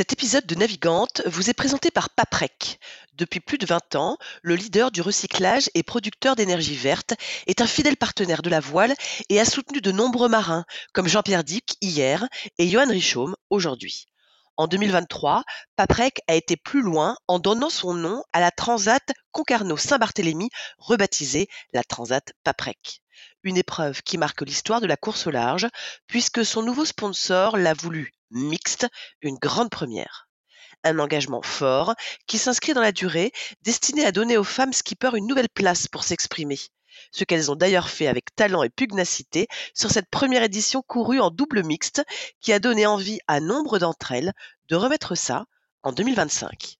Cet épisode de Navigante vous est présenté par Paprec. Depuis plus de 20 ans, le leader du recyclage et producteur d'énergie verte est un fidèle partenaire de la voile et a soutenu de nombreux marins, comme Jean-Pierre Dick hier et Johan Richaume aujourd'hui. En 2023, Paprec a été plus loin en donnant son nom à la Transat Concarneau-Saint-Barthélemy, rebaptisée la Transat Paprec. Une épreuve qui marque l'histoire de la course au large, puisque son nouveau sponsor l'a voulu mixte, une grande première. Un engagement fort qui s'inscrit dans la durée, destiné à donner aux femmes skippers une nouvelle place pour s'exprimer. Ce qu'elles ont d'ailleurs fait avec talent et pugnacité sur cette première édition courue en double mixte qui a donné envie à nombre d'entre elles de remettre ça en 2025.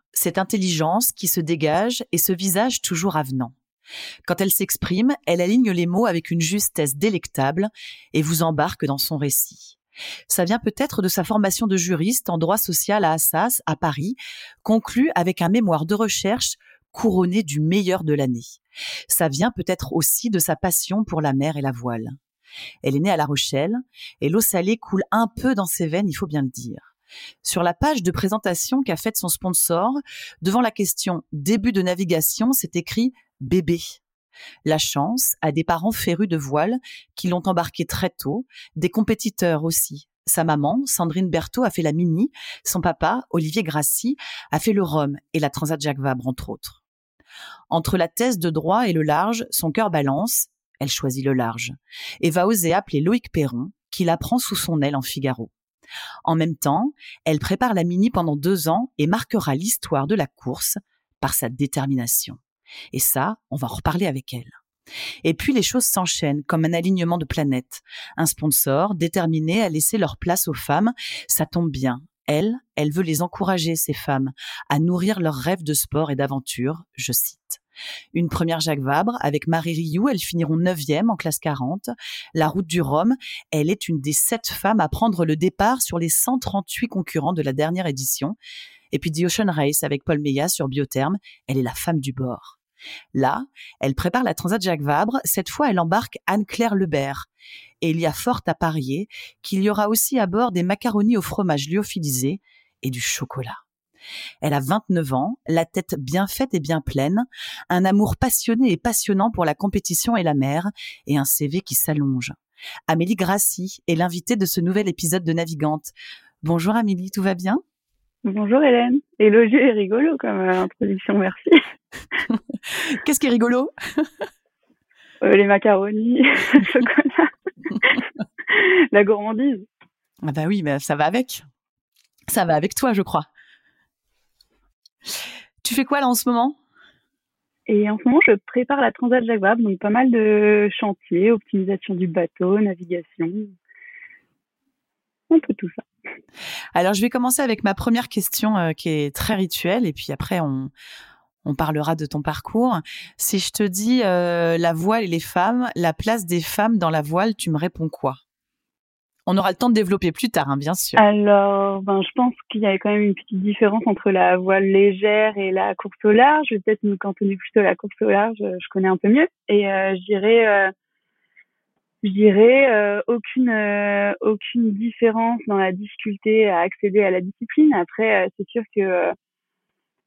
cette intelligence qui se dégage et ce visage toujours avenant. Quand elle s'exprime, elle aligne les mots avec une justesse délectable et vous embarque dans son récit. Ça vient peut-être de sa formation de juriste en droit social à Assas, à Paris, conclue avec un mémoire de recherche couronné du meilleur de l'année. Ça vient peut-être aussi de sa passion pour la mer et la voile. Elle est née à La Rochelle, et l'eau salée coule un peu dans ses veines, il faut bien le dire. Sur la page de présentation qu'a faite son sponsor, devant la question début de navigation, c'est écrit bébé. La chance a des parents férus de voile qui l'ont embarqué très tôt, des compétiteurs aussi. Sa maman, Sandrine Berthaud, a fait la Mini, son papa, Olivier Grassi, a fait le Rhum et la Transat Jacques Vabre, entre autres. Entre la thèse de droit et le large, son cœur balance, elle choisit le large, et va oser appeler Loïc Perron, qui la prend sous son aile en Figaro. En même temps, elle prépare la Mini pendant deux ans et marquera l'histoire de la course par sa détermination. Et ça, on va en reparler avec elle. Et puis les choses s'enchaînent comme un alignement de planètes. Un sponsor déterminé à laisser leur place aux femmes, ça tombe bien. Elle, elle veut les encourager, ces femmes, à nourrir leurs rêves de sport et d'aventure, je cite. Une première Jacques Vabre avec Marie Rioux, elles finiront neuvième en classe 40. La route du Rhum, elle est une des sept femmes à prendre le départ sur les 138 concurrents de la dernière édition. Et puis The Ocean Race avec Paul Meillat sur Biotherme, elle est la femme du bord. Là, elle prépare la Transat Jacques Vabre. Cette fois, elle embarque Anne-Claire Lebert. Et il y a fort à parier qu'il y aura aussi à bord des macaronis au fromage lyophilisé et du chocolat. Elle a 29 ans, la tête bien faite et bien pleine, un amour passionné et passionnant pour la compétition et la mer, et un CV qui s'allonge. Amélie Grassi est l'invitée de ce nouvel épisode de Navigante. Bonjour Amélie, tout va bien? Bonjour Hélène. Élogieux et rigolo comme euh, introduction, merci. Qu'est-ce qui est rigolo? Euh, Les macaronis, le chocolat, la gourmandise. Ah bah oui, mais ça va avec. Ça va avec toi, je crois. Tu fais quoi là en ce moment? Et en ce moment, je prépare la Transat Jacques Vabre, donc pas mal de chantiers, optimisation du bateau, navigation, un peu tout ça. Alors, je vais commencer avec ma première question euh, qui est très rituelle, et puis après, on, on parlera de ton parcours. Si je te dis euh, la voile et les femmes, la place des femmes dans la voile, tu me réponds quoi? On aura le temps de développer plus tard, hein, bien sûr. Alors, ben, je pense qu'il y a quand même une petite différence entre la voile légère et la course au large. Je vais peut-être me cantonner plutôt à la course au large, je connais un peu mieux. Et euh, je dirais, euh, euh, aucune euh, aucune différence dans la difficulté à accéder à la discipline. Après, c'est sûr que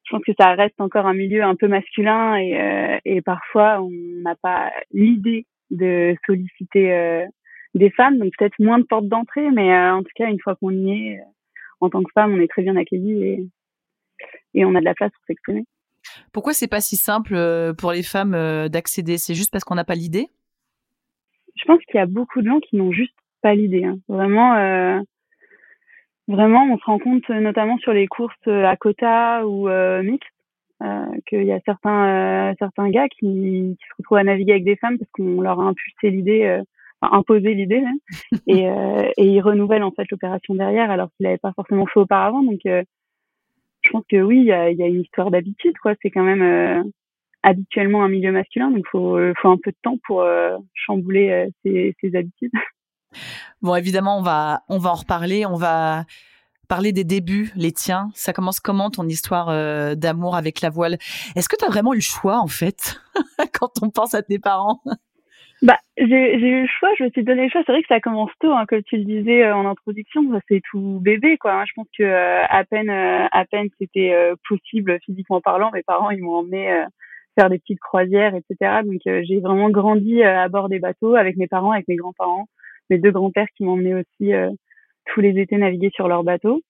je pense que ça reste encore un milieu un peu masculin et, et parfois on n'a pas l'idée de solliciter des femmes, donc peut-être moins de portes d'entrée, mais en tout cas, une fois qu'on y est, en tant que femme, on est très bien accueillis et, et on a de la place pour s'exprimer. Pourquoi c'est pas si simple pour les femmes d'accéder? C'est juste parce qu'on n'a pas l'idée? Je pense qu'il y a beaucoup de gens qui n'ont juste pas l'idée. Hein. Vraiment, euh, vraiment, on se rend compte notamment sur les courses à quota ou euh, mixtes euh, qu'il y a certains euh, certains gars qui, qui, se retrouvent à naviguer avec des femmes parce qu'on leur a impulsé l'idée, euh, enfin, imposé l'idée, et, et ils renouvellent en fait l'opération derrière alors qu'ils l'avaient pas forcément fait auparavant. Donc je pense que oui, il y a, y a, une histoire d'habitude, quoi. C'est quand même habituellement un milieu masculin, donc faut faut un peu de temps pour chambouler ses, ses habitudes. Bon, évidemment, on va, on va en reparler. On va parler des débuts, les tiens. Ça commence comment ton histoire euh, d'amour avec la voile? Est-ce que tu as vraiment eu le choix, en fait, quand on pense à tes parents? Bah, j'ai eu le choix, je me suis donné le choix. C'est vrai que ça commence tôt, hein, comme tu le disais euh, en introduction, c'est tout bébé, quoi. Hein. Je pense que euh, à peine, à peine c'était possible physiquement parlant, mes parents ils m'ont emmené faire des petites croisières, etc. Donc j'ai vraiment grandi à bord des bateaux avec mes parents, avec mes grands-parents mes deux grands-pères qui m'emmenaient aussi euh, tous les étés naviguer sur leur bateau.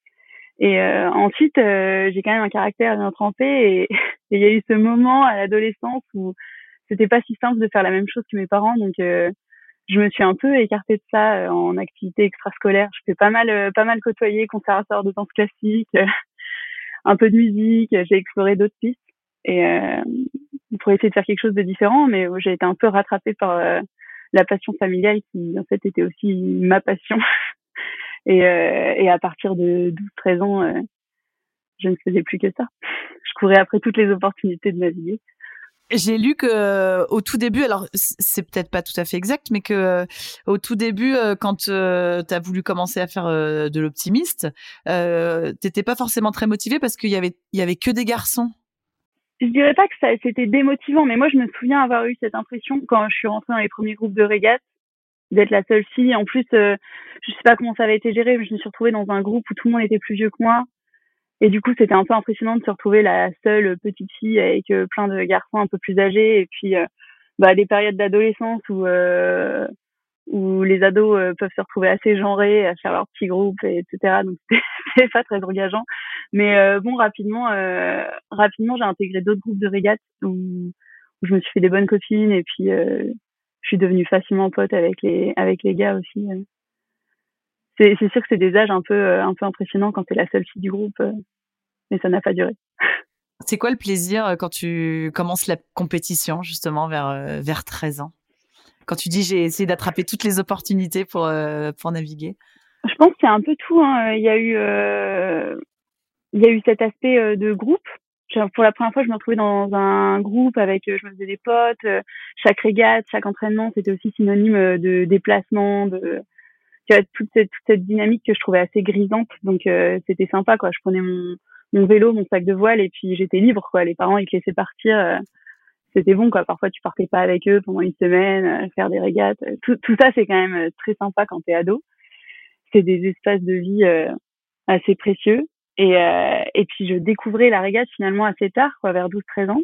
Et euh, ensuite, euh, j'ai quand même un caractère bien trempé et il y a eu ce moment à l'adolescence où c'était pas si simple de faire la même chose que mes parents, donc je me suis un peu écartée de ça en activité extrascolaire. Je fais pas mal, pas mal côtoyer conservateur de danse classique, un peu de musique. J'ai exploré d'autres pistes et pour essayer de faire quelque chose de différent, mais j'ai été un peu rattrapée par la passion familiale qui en fait était aussi ma passion. et, euh, et à partir de 12-13 ans, euh, je ne faisais plus que ça. Je courais après toutes les opportunités de naviguer. J'ai lu que au tout début, alors c'est peut-être pas tout à fait exact, mais que au tout début, quand tu as voulu commencer à faire de l'optimiste, euh, t'étais pas forcément très motivé parce qu'il y avait il y avait que des garçons je dirais pas que ça c'était démotivant, mais moi je me souviens avoir eu cette impression quand je suis rentrée dans les premiers groupes de régate d'être la seule fille. En plus, euh, je sais pas comment ça avait été géré, mais je me suis retrouvée dans un groupe où tout le monde était plus vieux que moi. Et du coup, c'était un peu impressionnant de se retrouver la seule petite fille avec euh, plein de garçons un peu plus âgés. Et puis, euh, bah, des périodes d'adolescence où euh, où les ados peuvent se retrouver assez genrés à faire leur petits groupes, etc. Donc c'est pas très engageant. Mais bon, rapidement, rapidement, j'ai intégré d'autres groupes de régates où, où, je me suis fait des bonnes copines et puis je suis devenue facilement pote avec les avec les gars aussi. C'est c'est sûr que c'est des âges un peu un peu impressionnants quand t'es la seule fille du groupe, mais ça n'a pas duré. C'est quoi le plaisir quand tu commences la compétition justement vers vers 13 ans? Quand tu dis j'ai essayé d'attraper toutes les opportunités pour, euh, pour naviguer? Je pense que c'est un peu tout. Hein. Il, y a eu, euh, il y a eu cet aspect euh, de groupe. Pour la première fois, je me retrouvais dans un groupe avec, je me faisais des potes. Chaque régate, chaque entraînement, c'était aussi synonyme de déplacement, de tu vois, toute cette, toute cette dynamique que je trouvais assez grisante. Donc c'était sympa, quoi. Je prenais mon, mon vélo, mon sac de voile et puis j'étais libre, quoi. Les parents ils te laissaient partir c'était bon quoi. Parfois tu partais pas avec eux pendant une semaine, euh, faire des régates. Tout, tout ça c'est quand même euh, très sympa quand t'es ado. C'est des espaces de vie euh, assez précieux. Et, euh, et puis je découvrais la régate finalement assez tard, quoi, vers 12-13 ans.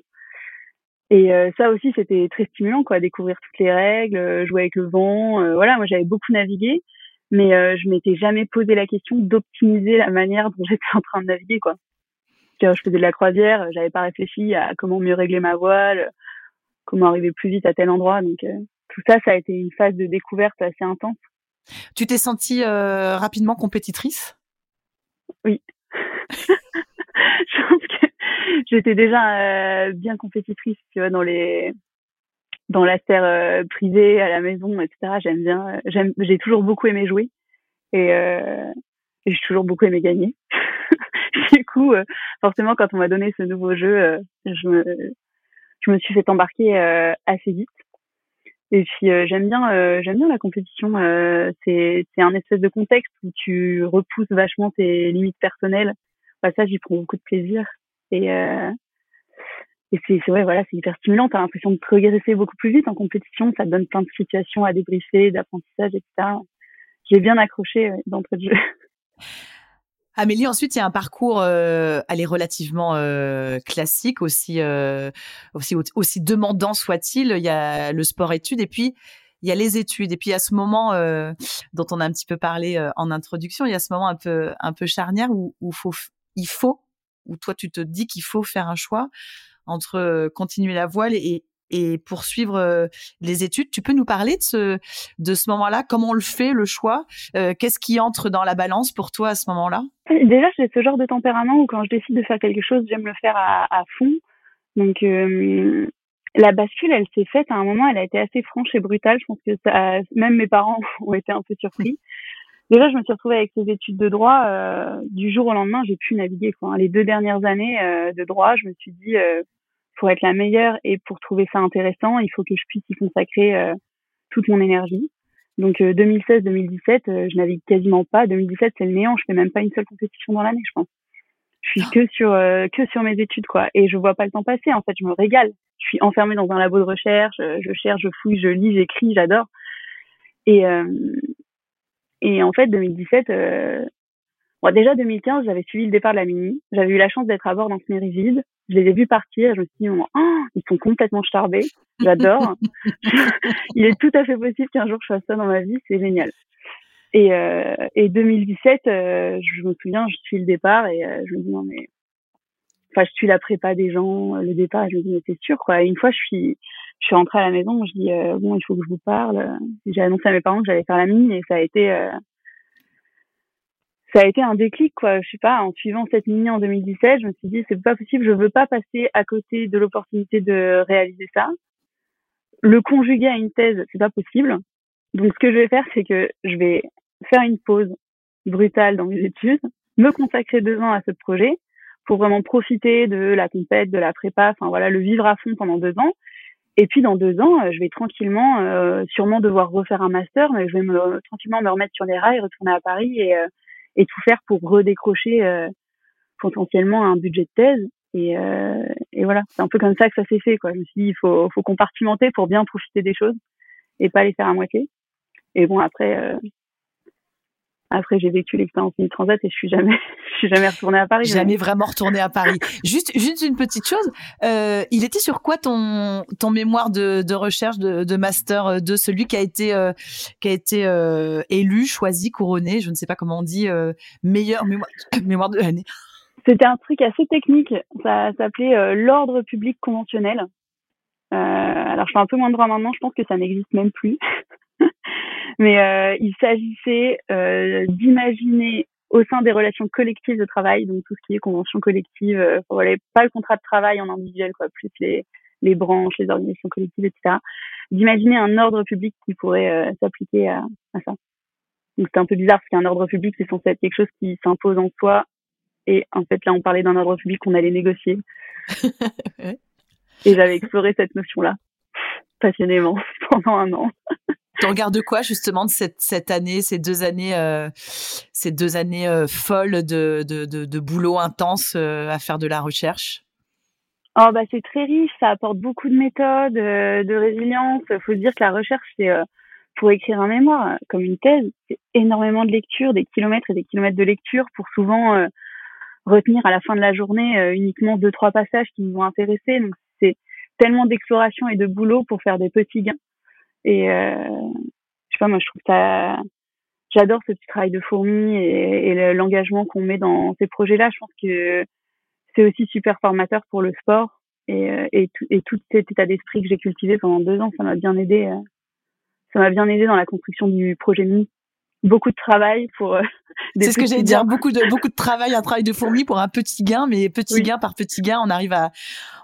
Et ça aussi c'était très stimulant, quoi, découvrir toutes les règles, jouer avec le vent. voilà, moi j'avais beaucoup navigué, mais je m'étais jamais posé la question d'optimiser la manière dont j'étais en train de naviguer, quoi je faisais de la croisière, j'avais pas réfléchi à comment mieux régler ma voile, comment arriver plus vite à tel endroit. Donc euh, tout ça, ça a été une phase de découverte assez intense. Tu t'es sentie euh, rapidement compétitrice? Oui. je pense que j'étais déjà euh, bien compétitrice, tu vois, dans les dans la sphère privée, à la maison, etc. J'aime bien, j'aime, j'ai toujours beaucoup aimé jouer et, et j'ai toujours beaucoup aimé gagner. du coup, euh, forcément, quand on m'a donné ce nouveau jeu, euh, je me, je me suis fait embarquer euh, assez vite. Et puis j'aime bien, j'aime bien la compétition. c'est, c'est un espèce de contexte où tu repousses vachement tes limites personnelles. Bah, ça, j'y prends beaucoup de plaisir. Et et c'est, ouais, voilà, c'est hyper stimulant. T'as l'impression de progresser beaucoup plus vite en compétition. Ça te donne plein de situations à débriefer, d'apprentissage, etc. J'ai bien accroché d'entrée de jeu. Amélie, ensuite, il y a un parcours, euh, elle est relativement euh, classique, aussi, euh, aussi, aussi demandant soit-il. Il y a le sport-études et puis il y a les études et puis a ce moment euh, dont on a un petit peu parlé euh, en introduction, il y a ce moment un peu un peu charnière où, où faut il faut où toi tu te dis qu'il faut faire un choix entre euh, continuer la voile et, poursuivre les études. Tu peux nous parler de ce, moment-là? Comment on le fait, le choix? Qu'est-ce qui entre dans la balance pour toi à ce moment-là? Déjà, j'ai ce genre de tempérament où quand je décide de faire quelque chose, j'aime le faire à, fond. Donc, la bascule, elle s'est faite à un moment, elle a été assez franche et brutale. Je pense que même mes parents ont été un peu surpris. Déjà, je me suis retrouvée avec ces études de droit. Euh, du jour au lendemain, j'ai pu naviguer. Quoi. Les deux dernières années euh, de droit, je me suis dit, euh, pour être la meilleure et pour trouver ça intéressant, il faut que je puisse y consacrer euh, toute mon énergie. Donc 2016-2017, je navigue quasiment pas. 2017, c'est le néant. Je fais même pas une seule compétition dans l'année, je pense. Je suis que sur que sur mes études, quoi. Et je vois pas le temps passer. En fait, je me régale je suis enfermée dans un labo de recherche, euh, je cherche, je fouille, je lis, j'écris, j'adore. Et, euh, et en fait, 2017, euh, bon, déjà 2015, j'avais suivi le départ de la Mini. J'avais eu la chance d'être à bord d'un vide. Je les ai vus partir. Je me suis dit, oh, ils sont complètement starbés. J'adore. Il est tout à fait possible qu'un jour je fasse ça dans ma vie. C'est génial. Et, euh, et 2017, euh, je me souviens, je suis le départ et je me dis non mais enfin je suis la prépa des gens le départ je me dis mais c'est sûr quoi. Une fois je suis je suis rentrée à la maison je dis euh, bon il faut que je vous parle. J'ai annoncé à mes parents que j'allais faire la mine et ça a été euh, ça a été un déclic quoi. Je sais pas en suivant cette mini en 2017 je me suis dit c'est pas possible je veux pas passer à côté de l'opportunité de réaliser ça. Le conjuguer à une thèse c'est pas possible. Donc ce que je vais faire c'est que je vais faire une pause brutale dans mes études me consacrer deux ans à ce projet pour vraiment profiter de la compète, de la prépa, enfin voilà, le vivre à fond pendant deux ans. Et puis dans deux ans, euh, je vais tranquillement, euh, sûrement devoir refaire un master, mais je vais me, tranquillement me remettre sur les rails, retourner à Paris et, euh, et tout faire pour redécrocher euh, potentiellement un budget de thèse. Et, et voilà, c'est un peu comme ça que ça s'est fait. Quoi. Je me suis dit, il faut, faut compartimenter pour bien profiter des choses et pas les faire à moitié. Et bon, après, après, j'ai vécu l'expérience du Transat et je suis jamais, je suis jamais retournée à Paris. Jamais vraiment retournée à Paris. juste, juste une petite chose. Euh, il était sur quoi ton ton mémoire de, de recherche de, de master de celui qui a été euh, qui a été euh, élu, choisi, couronné, je ne sais pas comment on dit, euh, meilleur mémoire, mémoire de l'année? C'était un truc assez technique. Ça s'appelait euh, l'ordre public conventionnel. alors, je fais un peu moins de droit maintenant. Je pense que ça n'existe même plus. Mais euh, il s'agissait euh, d'imaginer au sein des relations collectives de travail, donc tout ce qui est convention collective, euh, voilà, pas le contrat de travail en individuel, quoi, plus les, les branches, les organisations collectives, etc. D'imaginer un ordre public qui pourrait euh, s'appliquer à, à, ça. Donc c'est un peu bizarre parce qu'un ordre public, c'est censé être quelque chose qui s'impose en soi. Et en fait, là, on parlait d'un ordre public qu'on allait négocier. et j'avais exploré cette notion-là passionnément pendant un an. Tu regardes quoi justement de cette, cette année, ces deux années, euh, ces deux années euh, folles de, de, boulot intense euh, à faire de la recherche? Oh bah c'est très riche, ça apporte beaucoup de méthodes, de résilience. Il faut se dire que la recherche, c'est pour écrire un mémoire, comme une thèse, c'est énormément de lecture, des kilomètres et des kilomètres de lecture pour souvent retenir à la fin de la journée uniquement deux trois passages qui nous ont intéressés. Donc c'est tellement d'exploration et de boulot pour faire des petits gains. Et euh, je sais pas, moi je trouve ça, j'adore ce petit travail de fourmi et, l'engagement qu'on met dans ces projets-là. Je pense que c'est aussi super formateur pour le sport et, euh, et, tout, et tout cet état d'esprit que j'ai cultivé pendant deux ans, ça m'a bien aidé. Euh, ça m'a bien aidé dans la construction du projet MINI beaucoup de travail pour. Euh, c'est ce que j'allais dire, beaucoup de beaucoup de travail, un travail de fourmi pour un petit gain, mais petit gain par petit gain, on arrive à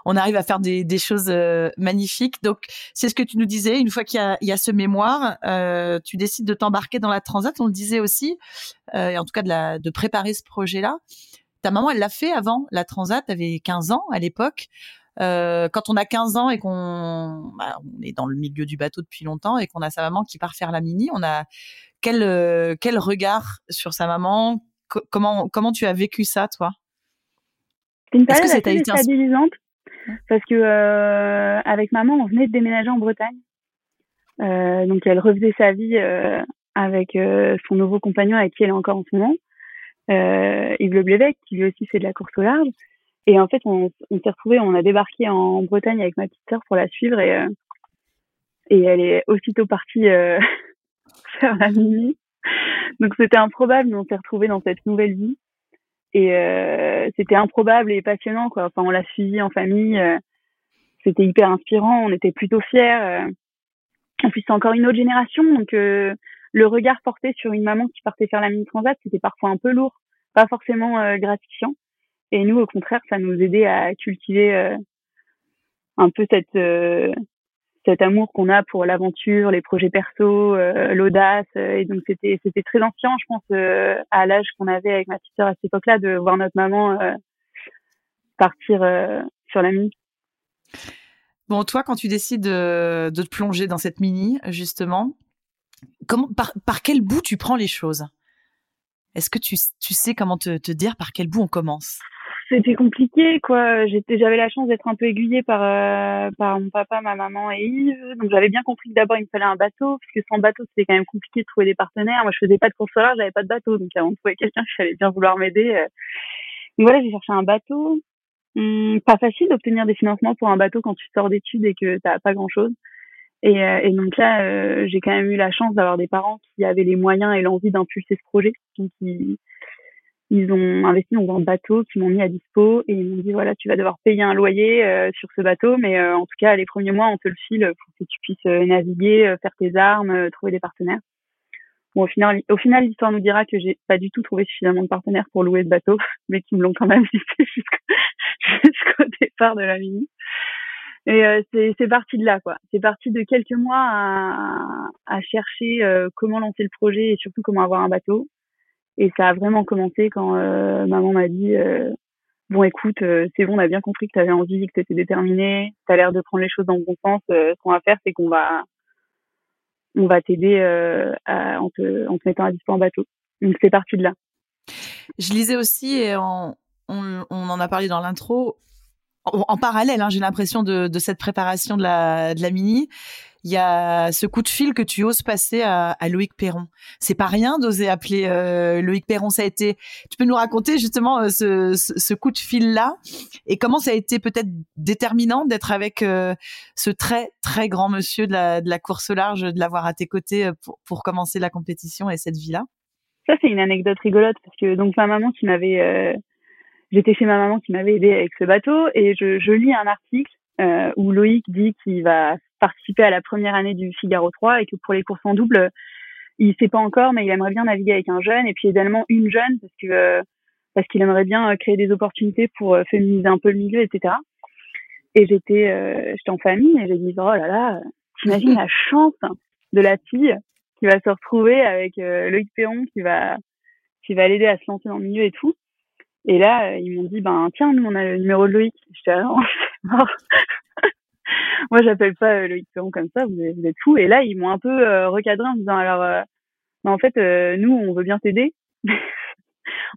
on arrive à faire des, des choses euh, magnifiques. Donc c'est ce que tu nous disais. Une fois qu'il y a, il y a ce mémoire, euh, tu décides de t'embarquer dans la transat. On le disait aussi, euh, et en tout cas de la de préparer ce projet-là. Ta maman, elle l'a fait avant la transat. T'avais 15 ans à l'époque. Euh, quand on a 15 ans et qu'on bah, on est dans le milieu du bateau depuis longtemps et qu'on a sa maman qui part faire la mini, on a quel, euh, quel regard sur sa maman? Comment, comment tu as vécu ça, toi? C'est une période assez déstabilisante parce que euh, avec maman, on venait de déménager en Bretagne. Euh, donc elle refaisait sa vie euh, avec euh, son nouveau compagnon avec qui elle est encore en ce moment, Yves Le Blévec, qui lui aussi fait de la course au large. Et en fait, on, on s'est retrouvés, on a débarqué en Bretagne avec ma petite sœur pour la suivre et et elle est aussitôt partie faire la mini. Donc c'était improbable, mais on s'est retrouvés dans cette nouvelle vie. Et c'était improbable et passionnant, quoi. Enfin, on l'a suivi en famille. c'était hyper inspirant. On était plutôt fiers. En plus, c'est encore une autre génération, donc le regard porté sur une maman qui partait faire la mini transat, c'était parfois un peu lourd, pas forcément gratifiant. Et nous, au contraire, ça nous aidait à cultiver euh, un peu cette euh, cet amour qu'on a pour l'aventure, les projets perso, euh, l'audace. Et donc c'était c'était très ancien, je pense, à l'âge qu'on avait avec ma petite sœur à cette époque-là, de voir notre maman partir sur la mini. Bon, toi, quand tu décides de, de te plonger dans cette mini, justement, comment, par, par quel bout tu prends les choses? Est-ce que tu, tu sais comment te dire par quel bout on commence? C'était compliqué quoi. J'étais j'avais la chance d'être un peu aiguillée par euh, par mon papa ma maman et Yves. Donc j'avais bien compris que d'abord il me fallait un bateau parce que sans bateau c'était quand même compliqué de trouver des partenaires. Moi je faisais pas de course solaire j'avais pas de bateau. Donc avant de trouver quelqu'un qui allait bien vouloir m'aider euh. donc voilà j'ai cherché un bateau. Hum, pas facile d'obtenir des financements pour un bateau quand tu sors d'études et que t'as pas grand chose et, euh, et donc là j'ai quand même eu la chance d'avoir des parents qui avaient les moyens et l'envie d'impulser ce projet. Donc ils ils ont investi dans un bateau qui m'ont mis à dispo et ils m'ont dit voilà tu vas devoir payer un loyer euh, sur ce bateau mais euh, en tout cas les premiers mois on te le file pour que tu puisses euh, naviguer faire tes armes trouver des partenaires. Bon au final au final l'histoire nous dira que j'ai pas du tout trouvé suffisamment de partenaires pour louer ce bateau mais qui me l'ont quand même laissé jusqu'au départ de la mini et c'est c'est parti de là quoi. C'est parti de quelques mois à, à chercher comment lancer le projet et surtout comment avoir un bateau et ça a vraiment commencé quand euh, maman m'a dit euh, bon écoute euh, c'est bon on a bien compris que tu avais envie que tu étais déterminée tu as l'air de prendre les choses dans le bon sens ce qu'on va faire c'est qu'on va on va t'aider en te en te mettant à dispo en bateau donc c'est parti de là. Je lisais aussi et on, on, en a parlé dans l'intro en, parallèle, hein, j'ai l'impression de, de, cette préparation de la, de la mini, il y a ce coup de fil que tu oses passer à, Loïc Perron. C'est pas rien d'oser appeler euh, Loïc Perron. Ça a été. Tu peux nous raconter justement euh, ce, coup de fil là et comment ça a été peut-être déterminant d'être avec euh, ce très très grand monsieur de la, course au large, de l'avoir à tes côtés pour, commencer la compétition et cette vie là. Ça c'est une anecdote rigolote parce que donc ma maman qui m'avait j'étais chez ma maman qui m'avait aidé avec ce bateau et je, lis un article où Loïc dit qu'il va participer à la première année du Figaro 3 et que pour les courses en double, il sait pas encore, mais il aimerait bien naviguer avec un jeune et puis également une jeune parce que euh, parce qu'il aimerait bien euh, créer des opportunités pour euh, féminiser un peu le milieu, etc. Et j'étais j'étais en famille et j'ai dit oh là là, t'imagines la chance de la fille qui va se retrouver avec Loïc Péon qui va qui va l'aider à se lancer dans le milieu et tout. Et là, ils m'ont dit, ben tiens, nous on a le numéro de Loïc. J'étais ah non, c'est mort. Moi, j'appelle pas euh, Loïc Perron comme ça. Vous êtes, fou. Et là, ils m'ont un peu euh, recadré en me disant, alors, euh, ben, en fait, nous, on veut bien t'aider.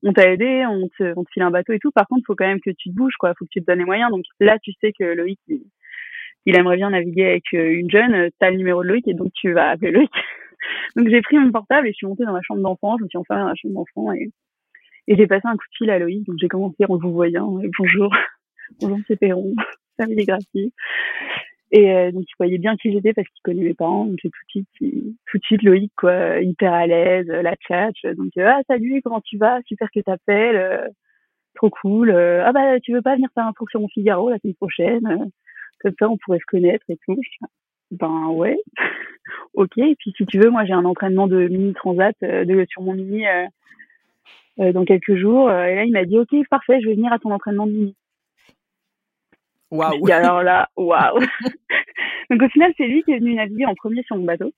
on t'a aidé, on te, on file un bateau et tout. Par contre, faut quand même que tu te bouges, quoi. Faut que tu te donnes les moyens. Donc là, tu sais que Loïc, il, il aimerait bien naviguer avec une jeune. T'as le numéro de Loïc et donc tu vas appeler Loïc. donc j'ai pris mon portable et je suis montée dans ma chambre d'enfant. Je me suis enfermée dans la chambre d'enfant et et j'ai passé un coup de fil à Loïc, donc j'ai commencé en vous voyant. Et bonjour, bonjour c'est Perron, famille gratuite. Et euh, donc il voyait bien qui j'étais parce qu'il connaît mes parents. Donc tout de suite, tout de suite Loïc quoi, hyper à l'aise, la chat. Donc euh, ah salut, comment tu vas? Super que t'appelles, euh, trop cool. ah bah tu veux pas venir faire un tour sur mon Figaro la semaine prochaine Comme ça on pourrait se connaître et tout. Ben ouais, ok. Et puis si tu veux, moi j'ai un entraînement de mini transat de sur mon mini euh, dans quelques jours. Euh, et là, il m'a dit, OK, parfait, je vais venir à ton entraînement de mini. Waouh. alors là, waouh. Donc au final, c'est lui qui est venu naviguer en premier sur mon bateau.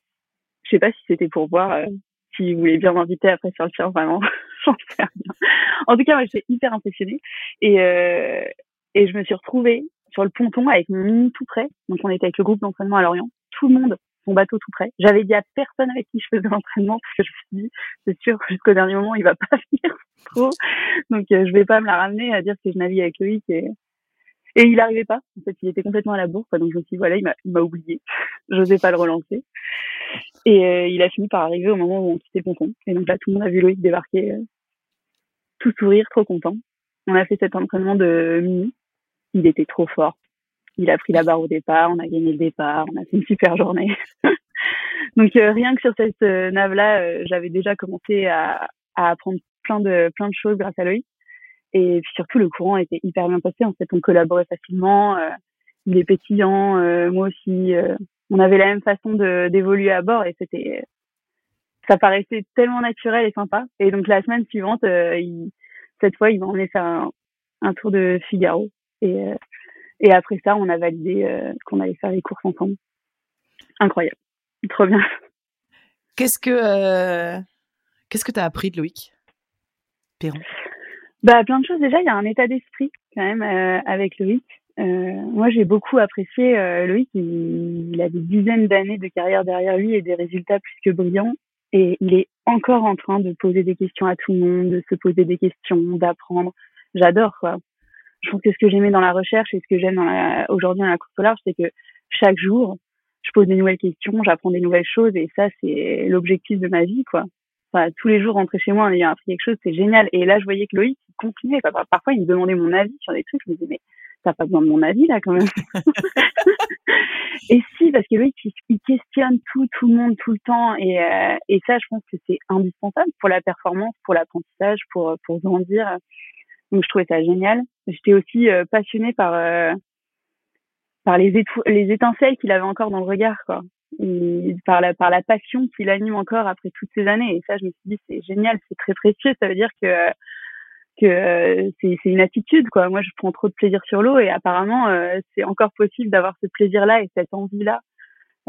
Je sais pas si c'était pour voir euh, s'il voulait bien m'inviter après sur le sien, vraiment. J'en sais rien. En tout cas, moi, j'étais hyper impressionnée. Et, euh, et je me suis retrouvée sur le ponton avec mon mini tout près. Donc on était avec le groupe d'entraînement à Lorient. Tout le monde son bateau tout près. J'avais dit à personne avec qui je faisais l'entraînement parce que je me suis dit, c'est sûr, jusqu'au dernier moment, il va pas venir trop. Donc, euh, je vais pas me la ramener à dire que je navigue avec lui. Et, et il arrivait pas. En fait, il était complètement à la bourre. Donc, je me suis dit, voilà, il m'a, oublié. J'osais pas le relancer. Et euh, il a fini par arriver au moment où on quittait le ponton. Et donc là, tout le monde a vu Loïc débarquer, euh, tout sourire, trop content. On a fait cet entraînement de mini. Il était trop fort. Il a pris la barre au départ, on a gagné le départ, on a fait une super journée. Donc rien que sur cette nave-là, j'avais déjà commencé à, à apprendre plein de plein de choses grâce à Loïc. Et puis surtout, le courant était hyper bien passé. En fait, on collaborait facilement. Euh, il est pétillant, euh, moi aussi. Euh, on avait la même façon de d'évoluer à bord et c'était, ça paraissait tellement naturel et sympa. Et donc la semaine suivante, il, cette fois, il m'a emmené faire un, un, tour de Figaro. Et et après ça, on a validé qu'on allait faire les courses ensemble. Incroyable, trop bien. Qu'est-ce que qu'est-ce que tu as appris de Loïc Perron? Bah, plein de choses. Déjà, il y a un état d'esprit quand même euh, avec Loïc. Euh, moi, j'ai beaucoup apprécié euh, Loïc. Il, a des dizaines d'années de carrière derrière lui et des résultats plus que brillants. Et il est encore en train de poser des questions à tout le monde, de se poser des questions, d'apprendre. J'adore, quoi. Je pense que ce que j'aimais dans la recherche et ce que j'aime aujourd'hui dans la course au large, c'est que chaque jour, je pose des nouvelles questions, j'apprends des nouvelles choses et ça, c'est l'objectif de ma vie, quoi tous les jours rentrer chez moi en ayant appris quelque chose, c'est génial. Et là, je voyais que Loïc il continuait. Parfois, il me demandait mon avis sur des trucs. Je me disais, mais t'as pas besoin de mon avis là quand même. et si, parce que Loïc, il, questionne tout, tout le monde, tout le temps. Et, euh, et ça, je pense que c'est indispensable pour la performance, pour l'apprentissage, pour, pour grandir. Donc, je trouvais ça génial. J'étais aussi euh, passionnée par, euh, par les, les étincelles qu'il avait encore dans le regard, quoi par la par la passion qui l'anime encore après toutes ces années. Et ça, je me suis dit c'est génial, c'est très précieux. Ça veut dire que que c'est c'est une attitude quoi. Moi, je prends trop de plaisir sur l'eau et apparemment euh, c'est encore possible d'avoir ce plaisir-là et cette envie-là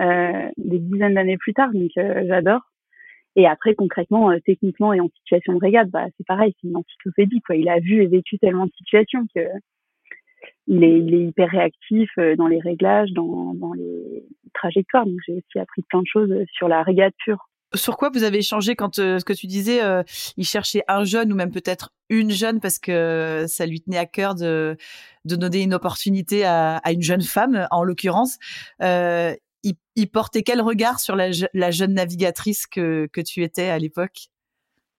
euh, des dizaines d'années plus tard. Donc euh, j'adore. Et après concrètement, techniquement et en situation de régate, bah c'est pareil, c'est une encyclopédie quoi. Il a vu et vécu tellement de situations que il est, il est hyper réactif euh, dans les réglages, dans, les trajectoires. Donc j'ai aussi appris plein de choses sur la régate pure. Sur quoi vous avez échangé quand euh, ce que tu disais, euh, il cherchait un jeune ou même peut-être une jeune parce que ça lui tenait à cœur de, donner une opportunité à, une jeune femme, en l'occurrence. Euh, il, portait quel regard sur la, jeune navigatrice que tu étais à l'époque?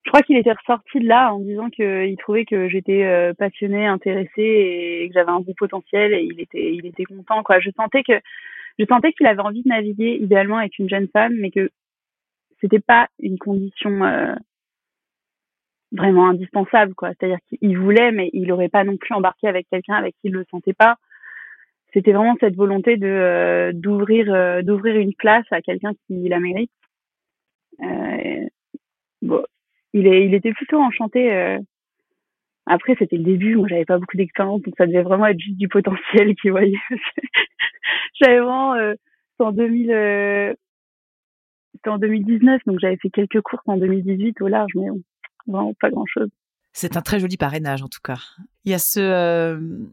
Je crois qu'il était ressorti de là en disant qu'il trouvait que j'étais euh, passionnée, intéressée et que j'avais un beau potentiel et il était, il était content, quoi. Je sentais que, je sentais qu'il avait envie de naviguer idéalement avec une jeune femme, mais que c'était pas une condition euh, vraiment indispensable, quoi. C'est-à-dire qu'il voulait, mais il aurait pas non plus embarqué avec quelqu'un avec qui il le sentait pas. C'était vraiment cette volonté de euh, d'ouvrir d'ouvrir une place à quelqu'un qui la mérite. bon, il, était plutôt enchanté. Euh. Après, c'était le début, moi j'avais pas beaucoup d'expérience, donc ça devait vraiment être juste du potentiel qu'il voyait. j'avais vraiment, euh, en 2000, euh, c'était en 2019, donc j'avais fait quelques courses en 2018 au large, mais vraiment pas grand chose. C'est un très joli parrainage en tout cas. Il y a euh,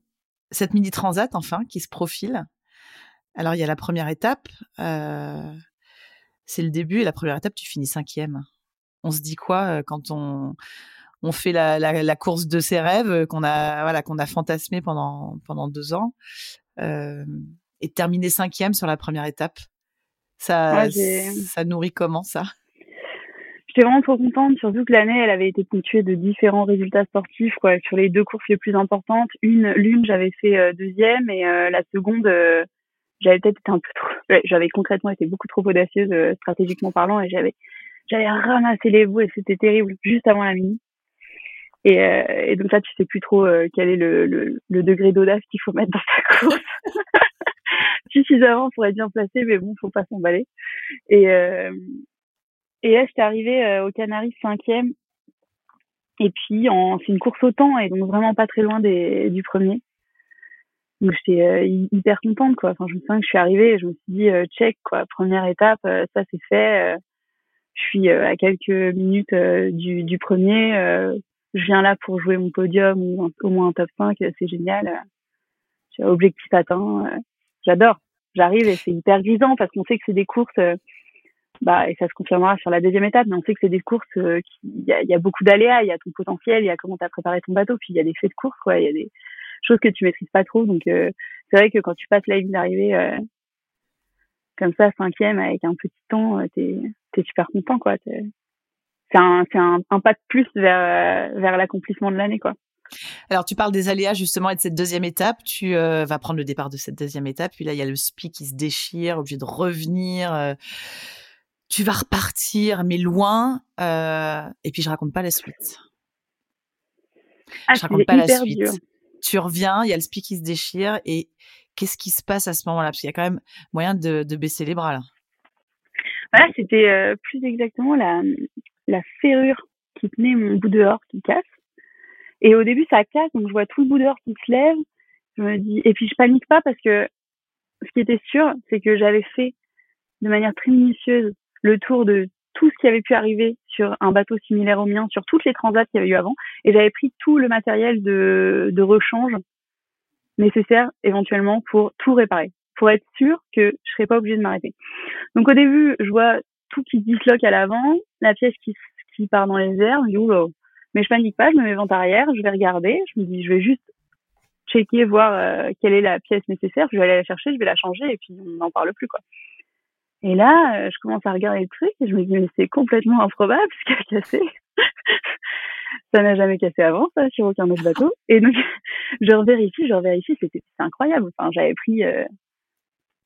cette mini transat enfin qui se profile. Alors il y a la première étape, euh, c'est le début et la première étape tu finis cinquième on se dit quoi quand on on fait la, la, course de ses rêves qu'on a voilà qu'on a fantasmé pendant pendant deux ans euh, et terminer cinquième sur la première étape ça ça nourrit comment ça? J'étais vraiment trop contente, surtout que l'année, elle avait été ponctuée de différents résultats sportifs, quoi, sur les deux courses les plus importantes. Une, l'une, j'avais fait deuxième, et la seconde, j'avais peut-être été un peu trop, j'avais concrètement été beaucoup trop audacieuse, stratégiquement parlant, et j'avais j'avais ramassé les bouts et c'était terrible juste avant la mini. Et, euh, donc là, tu sais plus trop euh, quel est le, le, degré d'audace qu'il faut mettre dans ta course. Suffisamment pour être bien placé, mais bon, faut pas s'emballer. Et, euh, et là, j'étais arrivée euh, au Canaries cinquième. Et puis, c'est une course au temps, et donc vraiment pas très loin des, du premier. Donc j'étais hyper contente, quoi. Enfin, je me souviens que je suis arrivée et je me suis dit, check, quoi, première étape, ça c'est fait je suis euh, à quelques minutes euh, du, du premier. Euh, je viens là pour jouer mon podium ou au moins un top 5, c'est génial. J'ai objectif atteint. J'adore. J'arrive et c'est hyper grisant parce qu'on sait que c'est des courses bah, et ça se confirmera sur la deuxième étape, mais on sait que c'est des courses il y, a, y, a, beaucoup d'aléas, il y a ton potentiel, il y a comment tu as préparé ton bateau, puis il y a des faits de course, quoi, il y a des choses que tu maîtrises pas trop. Donc c'est vrai que quand tu passes la ligne d'arrivée comme ça, cinquième avec un petit temps, t'es t'es super content quoi c'est un c'est un, un, pas de plus vers vers l'accomplissement de l'année quoi Alors, tu parles des aléas justement et de cette deuxième étape. Tu euh, vas prendre le départ de cette deuxième étape. Puis là, il y a le SPI qui se déchire, obligé de revenir. Euh, tu vas repartir, mais loin. Euh, et puis, je raconte pas la suite. Ah, je raconte pas la suite. Tu reviens, il y a le SPI qui se déchire. Et qu'est-ce qui se passe à ce moment-là? Parce qu'il y a quand même moyen de, baisser les bras là. Voilà, c'était plus exactement la, la ferrure qui tenait mon bout dehors qui casse. Et au début, ça casse, donc je vois tout le bout dehors qui se lève. Je me dis, et puis je panique pas parce que ce qui était sûr, c'est que j'avais fait de manière très minutieuse le tour de tout ce qui avait pu arriver sur un bateau similaire au mien, sur toutes les transats qu'il y avait eu avant, et j'avais pris tout le matériel de rechange nécessaire éventuellement pour tout réparer, pour être sûr que je serais pas obligée de m'arrêter. Donc au début, je vois tout qui disloque à l'avant, la pièce qui, qui part dans les airs, dis, mais je panique pas, je me mets vente arrière, je vais regarder, je me dis, je vais juste checker, voir euh, quelle est la pièce nécessaire, je vais aller la chercher, je vais la changer et puis on n'en parle plus quoi. Et là, euh, je commence à regarder le truc et je me dis, mais c'est complètement improbable ce qui a cassé. Ça n'a jamais cassé avant, ça, sur aucun autre bateau. Et donc, je revérifie, je revérifie, c'était incroyable. Enfin, j'avais pris, euh,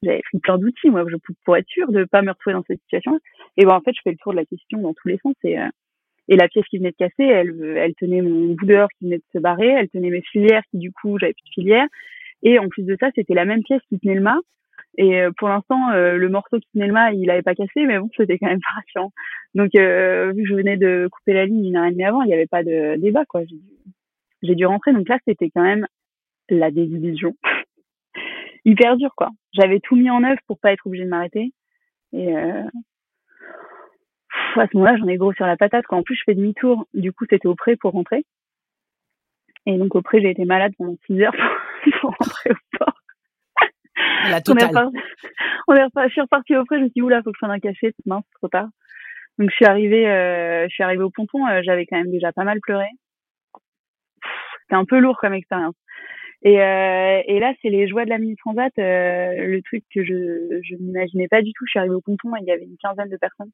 j'avais pris plein d'outils, moi, pour être sûre de pas me retrouver dans cette situation. Et bon, en fait, je fais le tour de la question dans tous les sens et et la pièce qui venait de casser, elle, elle tenait mon bout dehors qui venait de se barrer, elle tenait mes filières qui du coup j'avais plus de filières. Et en plus de ça, c'était la même pièce qui tenait le mât. Et euh, pour l'instant, euh, le morceau qui tenait le mât, il avait pas cassé, mais bon, c'était quand même pas rassurant. Donc, euh, vu que je venais de couper la ligne une heure et demie avant, il n'y avait pas de débat, quoi. J'ai dû, rentrer. Donc là, c'était quand même la désillusion. Hyper dur, quoi. J'avais tout mis en œuvre pour pas être obligée de m'arrêter. Et, à ce moment-là, j'en ai gros sur la patate. Quand en plus je fais demi-tour, du coup, c'était au pré pour rentrer. Et donc au pré, j'ai été malade pendant 6 heures pour, rentrer au port. La totale. On est reparti, je suis repartie au je me suis dit, oula, faut que je prenne un cachet, mince, trop tard. Donc je suis arrivée, euh, je suis arrivée au ponton, euh, j'avais quand même déjà pas mal pleuré. C'était un peu lourd comme expérience. Et, euh, et là, c'est les joies de la mini transat, euh, le truc que je, je n'imaginais pas du tout. Je suis arrivée au ponton et il y avait une quinzaine de personnes.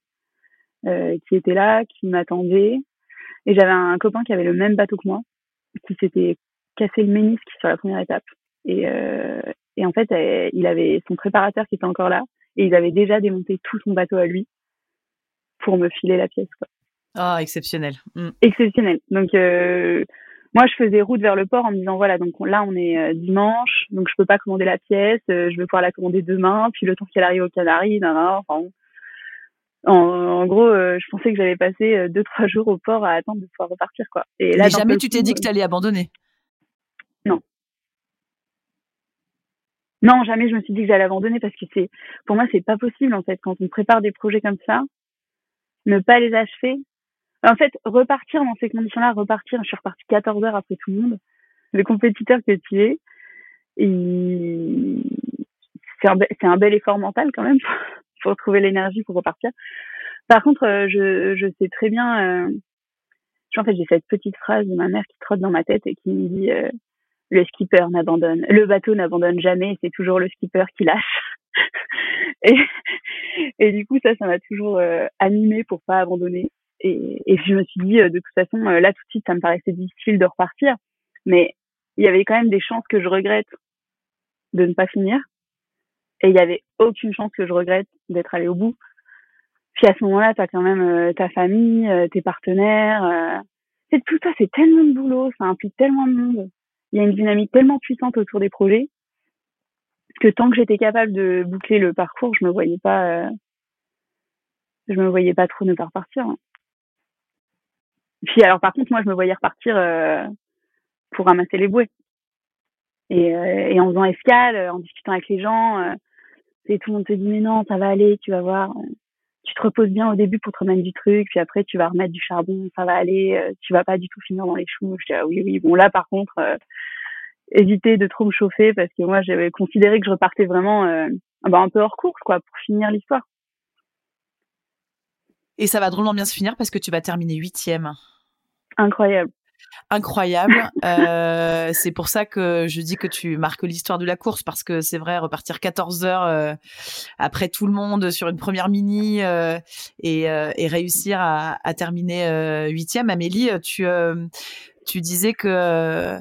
Euh, qui était là, qui m'attendait. Et j'avais un copain qui avait le même bateau que moi, qui s'était cassé le ménisque sur la première étape. Et, euh, et en fait, euh, il avait son préparateur qui était encore là, et il avait déjà démonté tout son bateau à lui pour me filer la pièce. Quoi. Ah, exceptionnel. Mm. Exceptionnel. Donc, euh, moi, je faisais route vers le port en me disant, voilà, donc là, on est dimanche, donc je peux pas commander la pièce, je vais pouvoir la commander demain, puis le temps qu'elle arrive aux Canaries, non, non, enfin, en, gros, euh, je pensais que j'allais passer euh, deux trois jours au port à attendre de pouvoir repartir quoi. Et là, Mais jamais tu t'es dit que tu allais abandonner? Non. Non, jamais je me suis dit que j'allais abandonner parce que c'est pour moi c'est pas possible en fait quand on prépare des projets comme ça, ne pas les achever. En fait, repartir dans ces conditions-là, repartir, je suis repartie 14 heures après tout le monde. Le compétiteur que tu es, c'est un, un bel effort mental quand même pour trouver l'énergie pour repartir. Par contre, euh, je, je sais très bien, euh, en fait, j'ai cette petite phrase de ma mère qui trotte dans ma tête et qui me dit euh, le skipper n'abandonne, le bateau n'abandonne jamais, c'est toujours le skipper qui lâche. et, et du coup, ça, ça m'a toujours euh, animée pour pas abandonner. Et, et je me suis dit, de toute façon, là tout de suite, ça me paraissait difficile de repartir, mais il y avait quand même des chances que je regrette de ne pas finir. Et il y avait aucune chance que je regrette d'être allée au bout. Puis à ce moment-là, tu as quand même euh, ta famille, euh, tes partenaires. Euh. tout ça, c'est tellement de boulot, ça implique tellement de monde. Il y a une dynamique tellement puissante autour des projets que tant que j'étais capable de boucler le parcours, je me voyais pas, je me voyais pas trop ne pas repartir. Puis alors par contre, moi, je me voyais repartir pour ramasser les bouées. Et, et en faisant escale, en discutant avec les gens, et tout le monde te dit mais non, ça va aller, tu vas voir. Tu te reposes bien au début pour te remettre du truc, puis après tu vas remettre du charbon, ça va aller, euh, tu vas pas du tout finir dans les choux. Je dis ah oui oui, bon là par contre euh, éviter de trop me chauffer parce que moi j'avais considéré que je repartais vraiment euh, bah, un peu hors course quoi pour finir l'histoire. Et ça va drôlement bien se finir parce que tu vas terminer huitième. Incroyable incroyable. Euh, c'est pour ça que je dis que tu marques l'histoire de la course parce que c'est vrai, repartir 14 heures euh, après tout le monde sur une première mini euh, et, réussir à, à terminer huitième. Amélie, tu tu disais que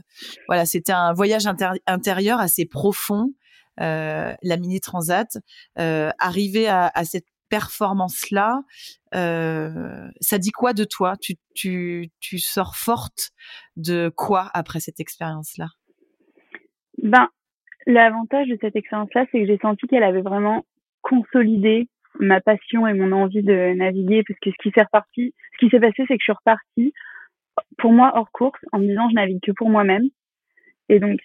voilà, c'était un voyage intérieur assez profond, la mini transat. arriver à, cette performance-là, ça dit quoi de toi? Tu, tu, tu sors forte de quoi après cette expérience-là? Ben, l'avantage de cette expérience-là, c'est que j'ai senti qu'elle avait vraiment consolidé ma passion et mon envie de naviguer, parce que ce qui s'est reparti, ce qui s'est passé, c'est que je suis repartie pour moi hors course en me disant je navigue que pour moi-même. Et donc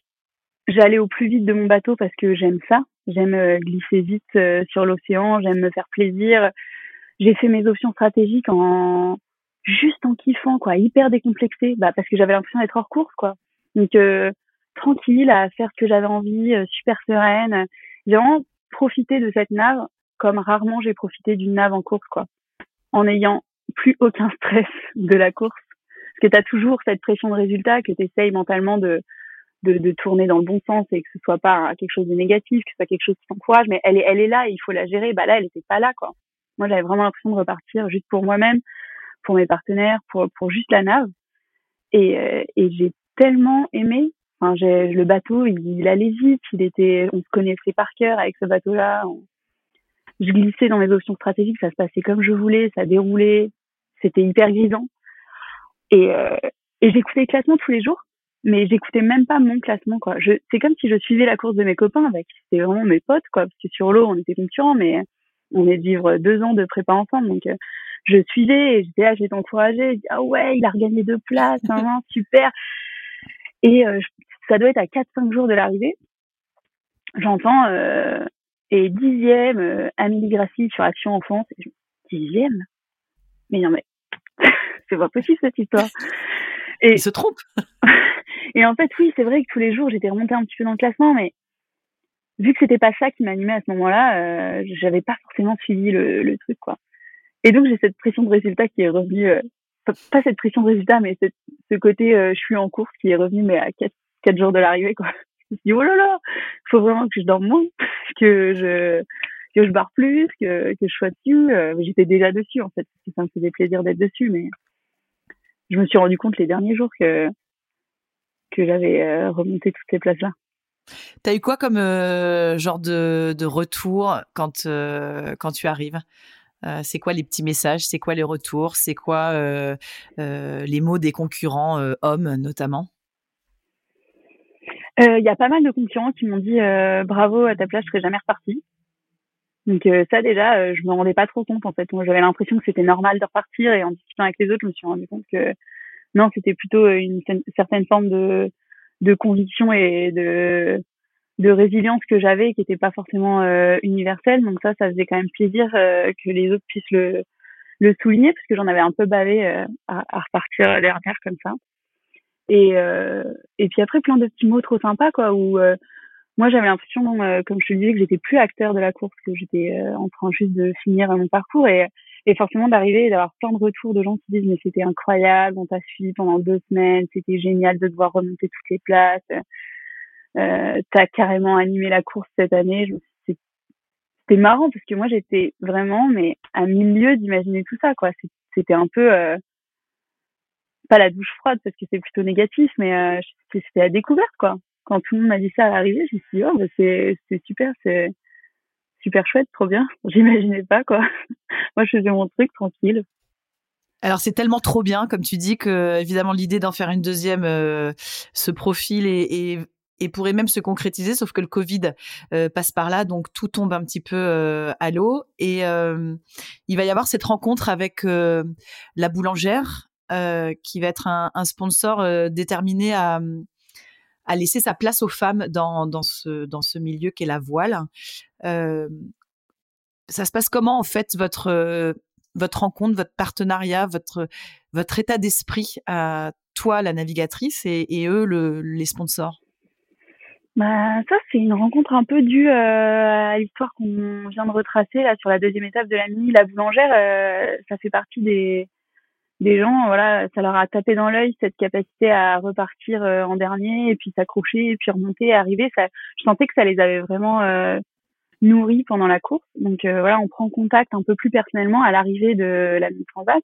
j'allais au plus vite de mon bateau parce que j'aime ça. J'aime euh, glisser vite euh, sur l'océan, j'aime me faire plaisir. J'ai fait mes options stratégiques en juste en kiffant quoi, hyper décomplexé, bah parce que j'avais l'impression d'être hors course quoi. Donc euh, tranquille à faire ce que j'avais envie, super sereine. J'ai vraiment profité de cette nave comme rarement j'ai profité d'une nave en course quoi, en ayant plus aucun stress de la course parce que tu as toujours cette pression de résultat que tu essayes mentalement de, de, tourner dans le bon sens et que ce soit pas quelque chose de négatif, que ce soit quelque chose qui t'encourage, mais elle est, là et il faut la gérer. Bah là, elle était pas là, quoi. Moi, j'avais vraiment l'impression de repartir juste pour moi-même, pour mes partenaires, pour, juste la nave. Et, euh, j'ai tellement aimé. J'ai, le bateau, il, allait vite, il était, on se connaissait par cœur avec ce bateau-là. Je glissais dans mes options stratégiques, ça se passait comme je voulais, ça déroulait, c'était hyper grisant. Et, euh, j'écoutais les classements tous les jours, mais j'écoutais même pas mon classement, quoi. Je, c'est comme si je suivais la course de mes copains avec, c'était vraiment mes potes, quoi. Parce que sur l'eau, on était concurrents, mais on est de vivre deux ans de prépa ensemble, donc euh, je suivais, et j'étais là, j'étais encouragée, je dis, ah ouais, il a regagné deux places, hein, super. Et euh, ça doit être à 4-5 jours de l'arrivée. J'entends, euh, et dixième, euh, Amélie Grassi sur Action Enfance. Dixième? Mais non, mais c'est pas possible cette histoire. Et il se trompe. et en fait, oui, c'est vrai que tous les jours, j'étais remontée un petit peu dans le classement, mais vu que c'était pas ça qui m'animait à ce moment-là, euh, j'avais pas forcément suivi le, le, truc, quoi. Et donc, j'ai cette pression de résultat qui est revenue, euh, pas, cette pression de résultat, mais cette, ce côté, euh, je suis en course qui est revenu, mais à quatre, quatre jours de l'arrivée, quoi. Je me suis dit, oh là là, faut vraiment que je dorme moins, que je, que je barre plus, que, que je sois dessus. Euh, j'étais déjà dessus, en fait, parce que ça me faisait plaisir d'être dessus, mais je me suis rendu compte les derniers jours que, que j'avais euh, remonté toutes ces places-là. T'as eu quoi comme euh, genre de, de, retour quand, quand tu arrives? C'est quoi les petits messages? C'est quoi les retours? C'est quoi les mots des concurrents hommes notamment? Il y a pas mal de concurrents qui m'ont dit bravo à ta place, je serais jamais repartie. Donc euh, ça déjà, euh, je me rendais pas trop compte en fait. J'avais l'impression que c'était normal de repartir et en discutant avec les autres, je me suis rendu compte que non, c'était plutôt euh, une, certaine forme de, conviction et de, résilience que j'avais qui n'était pas forcément euh, universelle. Donc ça, ça faisait quand même plaisir que les autres puissent le, le souligner parce que j'en avais un peu bavé à, à, repartir dernière comme ça. Et, et puis après, plein de petits mots trop sympas quoi où moi j'avais l'impression euh, comme je te disais que j'étais plus acteur de la course que j'étais euh, en train juste de finir mon parcours et, et forcément d'arriver et d'avoir plein de retours de gens qui disent mais c'était incroyable on t'a suivi pendant deux semaines c'était génial de devoir remonter toutes les places. Euh, t'as carrément animé la course cette année. C'était marrant parce que moi j'étais vraiment mais à milieu d'imaginer tout ça quoi. C'était un peu euh, pas la douche froide parce que c'est plutôt négatif mais euh, c'était la découverte quoi. Quand tout le monde m'a dit ça à l'arrivée, je me suis dit, oh, bah, c'est super, c'est super chouette, trop bien. J'imaginais pas, quoi. Moi, je faisais mon truc tranquille. Alors c'est tellement trop bien, comme tu dis, que évidemment l'idée d'en faire une deuxième euh, se profile et, pourrait même se concrétiser, sauf que le Covid euh, passe par là, donc tout tombe un petit peu euh, à l'eau. Et il va y avoir cette rencontre avec la boulangère, qui va être un sponsor déterminé à, à laisser sa place aux femmes dans, ce, dans ce milieu qu'est la voile. Ça se passe comment en fait votre, euh, votre rencontre, votre partenariat, votre, votre état d'esprit à toi la navigatrice et, eux le, les sponsors? Bah, ça, c'est une rencontre un peu due euh, à l'histoire qu'on vient de retracer là sur la deuxième étape de la mini. La boulangère, euh, ça fait partie des, des gens, voilà, ça leur a tapé dans l'œil cette capacité à repartir euh, en dernier et puis s'accrocher et puis remonter arriver. Ça, je sentais que ça les avait vraiment euh, nourris pendant la course. Donc euh, voilà, on prend contact un peu plus personnellement à l'arrivée de la mi-transat.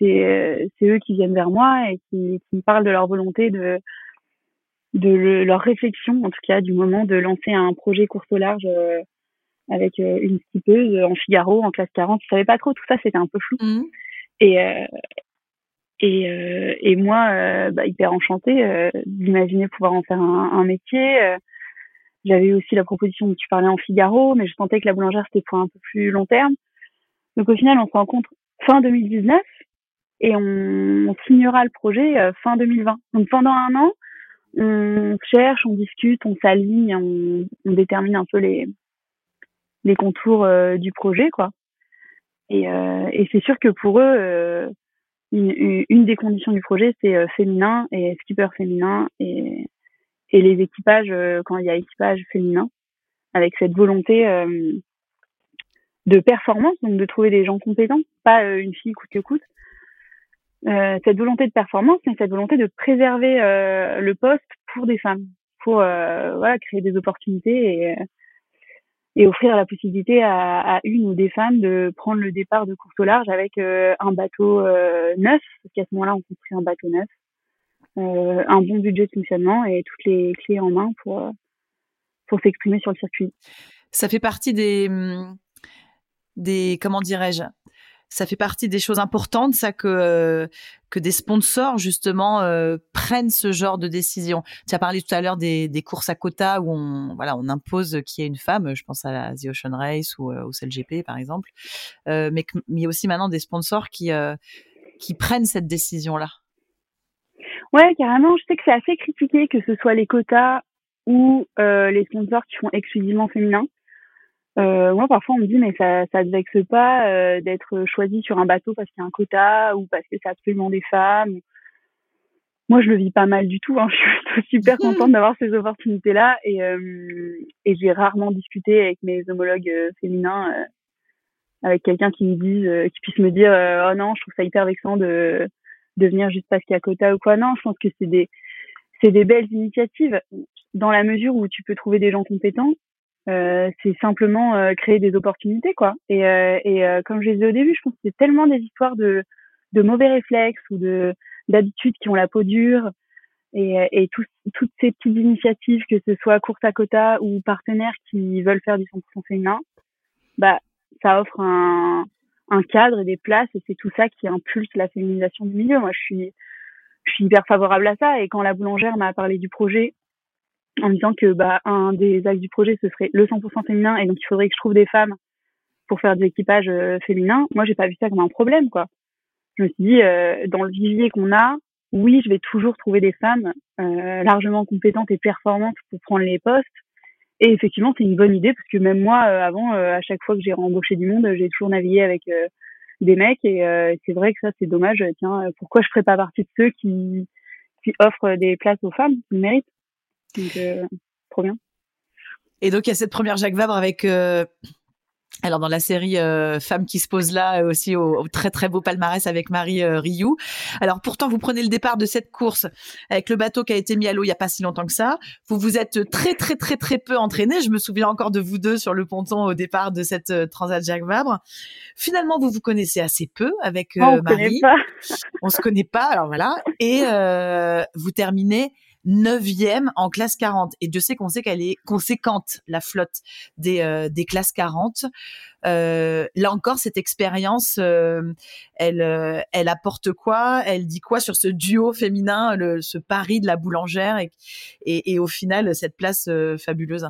c'est c'est eux qui viennent vers moi et qui, qui me parlent de leur volonté de de leur réflexion en tout cas du moment de lancer un projet course au large avec une skipeuse en Figaro en classe 40 je savais pas trop tout ça c'était un peu flou mmh. Et et, euh, et moi, euh, bah, hyper enchantée euh, d'imaginer pouvoir en faire un, un métier. J'avais aussi la proposition dont tu parlais en Figaro, mais je sentais que la boulangère, c'était pour un peu plus long terme. Donc au final, on se rencontre fin 2019 et on, signera le projet fin 2020. Donc pendant un an, on cherche, on discute, on s'aligne, on, on, détermine un peu les, les contours du projet, quoi. Et, euh, et c'est sûr que pour eux, une, des conditions du projet, c'est euh, féminin et skipper féminin et, et les équipages, euh, quand il y a équipage féminin, avec cette volonté euh, de performance, donc de trouver des gens compétents, pas une fille coûte que coûte. cette volonté de performance, mais cette volonté de préserver le poste pour des femmes, pour voilà, créer des opportunités et, et offrir la possibilité à, à, une ou des femmes de prendre le départ de course au large avec euh, un bateau euh, neuf, parce qu'à ce moment-là, on construit un bateau neuf, euh, un bon budget de fonctionnement et toutes les clés en main pour, pour s'exprimer sur le circuit. Ça fait partie des, des comment dirais-je, ça fait partie des choses importantes, ça que euh, que des sponsors justement euh, prennent ce genre de décision. Tu as parlé tout à l'heure des, des, courses à quota où on voilà on impose qu'il y ait une femme. Je pense à la The Ocean Race ou euh, au CLGP par exemple, mais, mais il y a aussi maintenant des sponsors qui qui prennent cette décision là. Ouais, carrément. Je sais que c'est assez critiqué que ce soit les quotas ou les sponsors qui font exclusivement féminin. Euh, moi, parfois, on me dit, mais ça, ça te vexe pas euh, d'être choisi sur un bateau parce qu'il y a un quota ou parce que c'est absolument des femmes. Moi, je le vis pas mal du tout. Hein. Je suis super contente d'avoir ces opportunités-là et, euh, et j'ai rarement discuté avec mes homologues euh, féminins, euh, avec quelqu'un qui me dise, qui puisse me dire, oh non, je trouve ça hyper vexant de, de venir juste parce qu'il y a quota ou quoi. Non, je pense que c'est des, c'est des belles initiatives dans la mesure où tu peux trouver des gens compétents euh, c'est simplement euh, créer des opportunités quoi. Et, euh, et comme je disais au début je pense que c'est tellement des histoires de, de mauvais réflexes ou de d'habitudes qui ont la peau dure et, et toutes ces petites initiatives que ce soit course à quota ou partenaires qui veulent faire du 100% féminin bah ça offre un, un cadre et des places et c'est tout ça qui impulse la féminisation du milieu. Moi je suis je suis hyper favorable à ça et quand la boulangère m'a parlé du projet en disant que bah un des axes du projet ce serait le 100% féminin et donc il faudrait que je trouve des femmes pour faire du équipage euh, féminin. Moi, j'ai pas vu ça comme un problème quoi. Je me suis dit euh, dans le vivier qu'on a, oui, je vais toujours trouver des femmes euh, largement compétentes et performantes pour prendre les postes. Et effectivement, c'est une bonne idée parce que même moi, avant, à chaque fois que j'ai embauché du monde, j'ai toujours navigué avec des mecs et c'est vrai que ça, c'est dommage. Tiens, pourquoi je ferais pas partie de ceux qui, qui offrent des places aux femmes? Qui méritent donc, euh, trop bien. Et donc, il y a cette première Jacques Vabre avec. Euh, alors dans la série euh, Femme qui se pose là aussi au, très très beau palmarès avec Marie euh, Rioux. Alors pourtant vous prenez le départ de cette course avec le bateau qui a été mis à l'eau il y a pas si longtemps que ça. Vous vous êtes très très très très peu entraîné. Je me souviens encore de vous deux sur le ponton au départ de cette Transat Jacques Vabre. Finalement vous vous connaissez assez peu avec oh, on Marie. Pas. on se connaît pas. Alors voilà et vous terminez neuvième en classe 40. Et Dieu sait qu'on sait qu'elle est conséquente, la flotte des, euh, des classes 40. Euh, là encore, cette expérience, euh, elle, elle apporte quoi? Elle dit quoi sur ce duo féminin, le, ce pari de la boulangère et, et, et au final, cette place fabuleuse?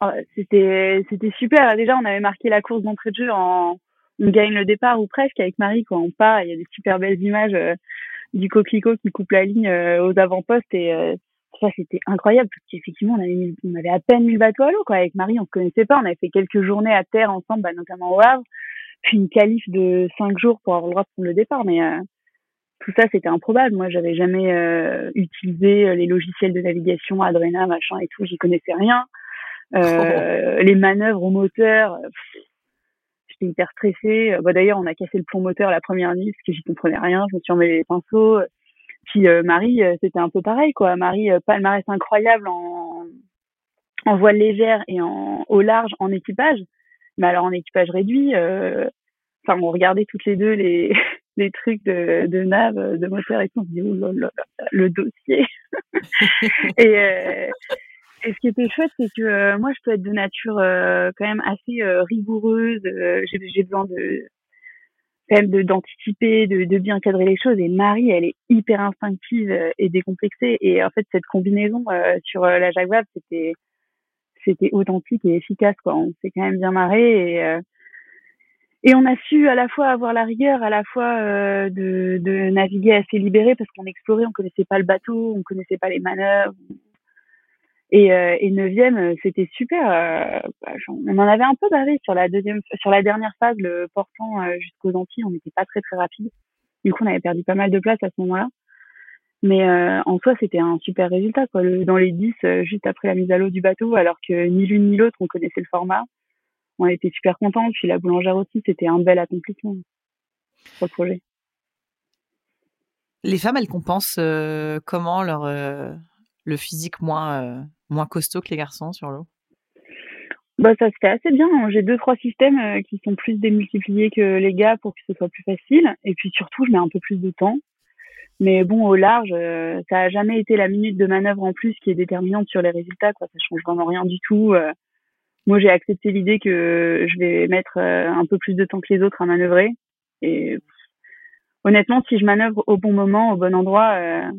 Ah, C'était c'était super. Déjà, on avait marqué la course d'entrée de jeu en on gagne le départ ou presque avec Marie quand on part. Il y a des super belles images du coquelicot qui coupe la ligne euh, aux avant-postes et euh, ça c'était incroyable parce qu'effectivement on avait on avait à peine mis le bateau à l'eau quoi. Avec Marie on se connaissait pas. On avait fait quelques journées à terre ensemble bah, notamment au Havre puis une qualif de cinq jours pour avoir le droit de prendre le départ. Mais euh, tout ça c'était improbable. Moi j'avais jamais utilisé les logiciels de navigation Adrena machin et tout. J'y connaissais rien. Euh, les manœuvres au moteur j'étais hyper stressée. Euh, bah, D'ailleurs, on a cassé le plomb moteur la première nuit parce que j'y comprenais rien. Je me suis emmêlé les pinceaux. Puis euh, Marie, euh, c'était un peu pareil, quoi. Marie, palmarès incroyable en, en voile légère et en au large en équipage. Mais alors en équipage réduit, enfin, on regardait toutes les deux les, des trucs de, de nav, de moteur et tout. On se dit, oh le dossier. et, euh, et ce qui était chouette, c'est que euh, moi, je peux être de nature euh, quand même assez rigoureuse. J'ai besoin de quand même d'anticiper, de, de, bien cadrer les choses. Et Marie, elle est hyper instinctive et décomplexée. Et en fait, cette combinaison sur la Jaguar, c'était c'était authentique et efficace. Quoi. On s'est quand même bien marré et et on a su à la fois avoir la rigueur, à la fois euh, de, de, naviguer assez libéré parce qu'on explorait, on connaissait pas le bateau, on connaissait pas les manœuvres. Et, euh, et neuvième, c'était super. Euh, bah, on en avait un peu bavé sur la deuxième, sur la dernière phase, le portant euh, jusqu'aux Antilles, on n'était pas très très rapide. Du coup, on avait perdu pas mal de place à ce moment-là. Mais en soi, c'était un super résultat. Quoi. dans les 10, juste après la mise à l'eau du bateau, alors que ni l'une ni l'autre, on connaissait le format on était super contents. Puis la boulangère aussi, c'était un bel accomplissement pour le projet. Les femmes, elles compensent euh, comment leur euh, le physique moins euh, moins costaud que les garçons sur l'eau? Bah, ça se fait assez bien. J'ai deux, trois systèmes qui sont plus démultipliés que les gars pour que ce soit plus facile. Et puis surtout, je mets un peu plus de temps. Mais bon, au large, ça a jamais été la minute de manœuvre en plus qui est déterminante sur les résultats. Quoi. Ça change vraiment rien du tout moi j'ai accepté l'idée que je vais mettre euh, un peu plus de temps que les autres à manœuvrer et honnêtement si je manœuvre au bon moment au bon endroit euh,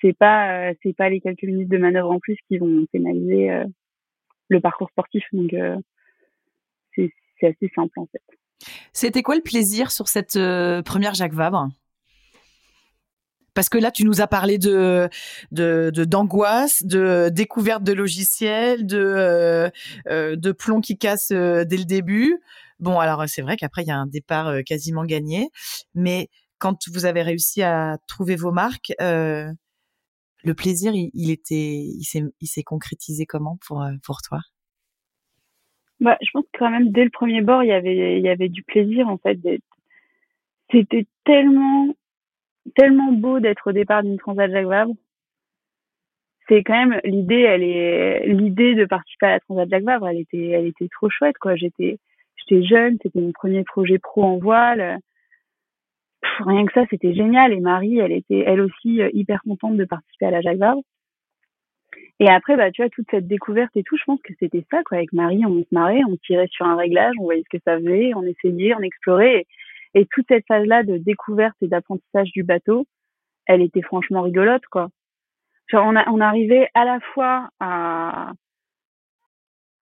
c'est pas euh, c'est pas les quelques minutes de manœuvre en plus qui vont pénaliser le parcours sportif. Donc c'est c'est assez simple en fait. C'était quoi le plaisir sur cette première Jacques Vabre? Parce que là, tu nous as parlé de d'angoisse, de, découverte de logiciels, de euh, euh, de plomb qui casse euh, dès le début. Bon, alors c'est vrai qu'après il y a un départ quasiment gagné, mais quand vous avez réussi à trouver vos marques, le plaisir, il, était, il s'est, il s'est concrétisé comment pour pour toi? Bah, je pense que quand même dès le premier bord, il y avait, il y avait du plaisir en fait. C'était tellement tellement beau d'être au départ d'une Transat Jacques Vabre. C'est quand même l'idée, elle est l'idée de participer à la Transat Jacques Vabre, elle était, elle était trop chouette quoi. J'étais, j'étais jeune, c'était mon premier projet pro en voile. Rien que ça, c'était génial. Et Marie, elle était, elle aussi, euh, hyper contente de participer à la Jacques Vabre. Et après, bah, tu vois, toute cette découverte et tout, je pense que c'était ça, quoi. Avec Marie, on se marrait, on tirait sur un réglage, on voyait ce que ça faisait, on essayait, on explorait. Et toute cette phase-là de découverte et d'apprentissage du bateau, elle était franchement rigolote, quoi. Genre, on, a, on arrivait à la fois à,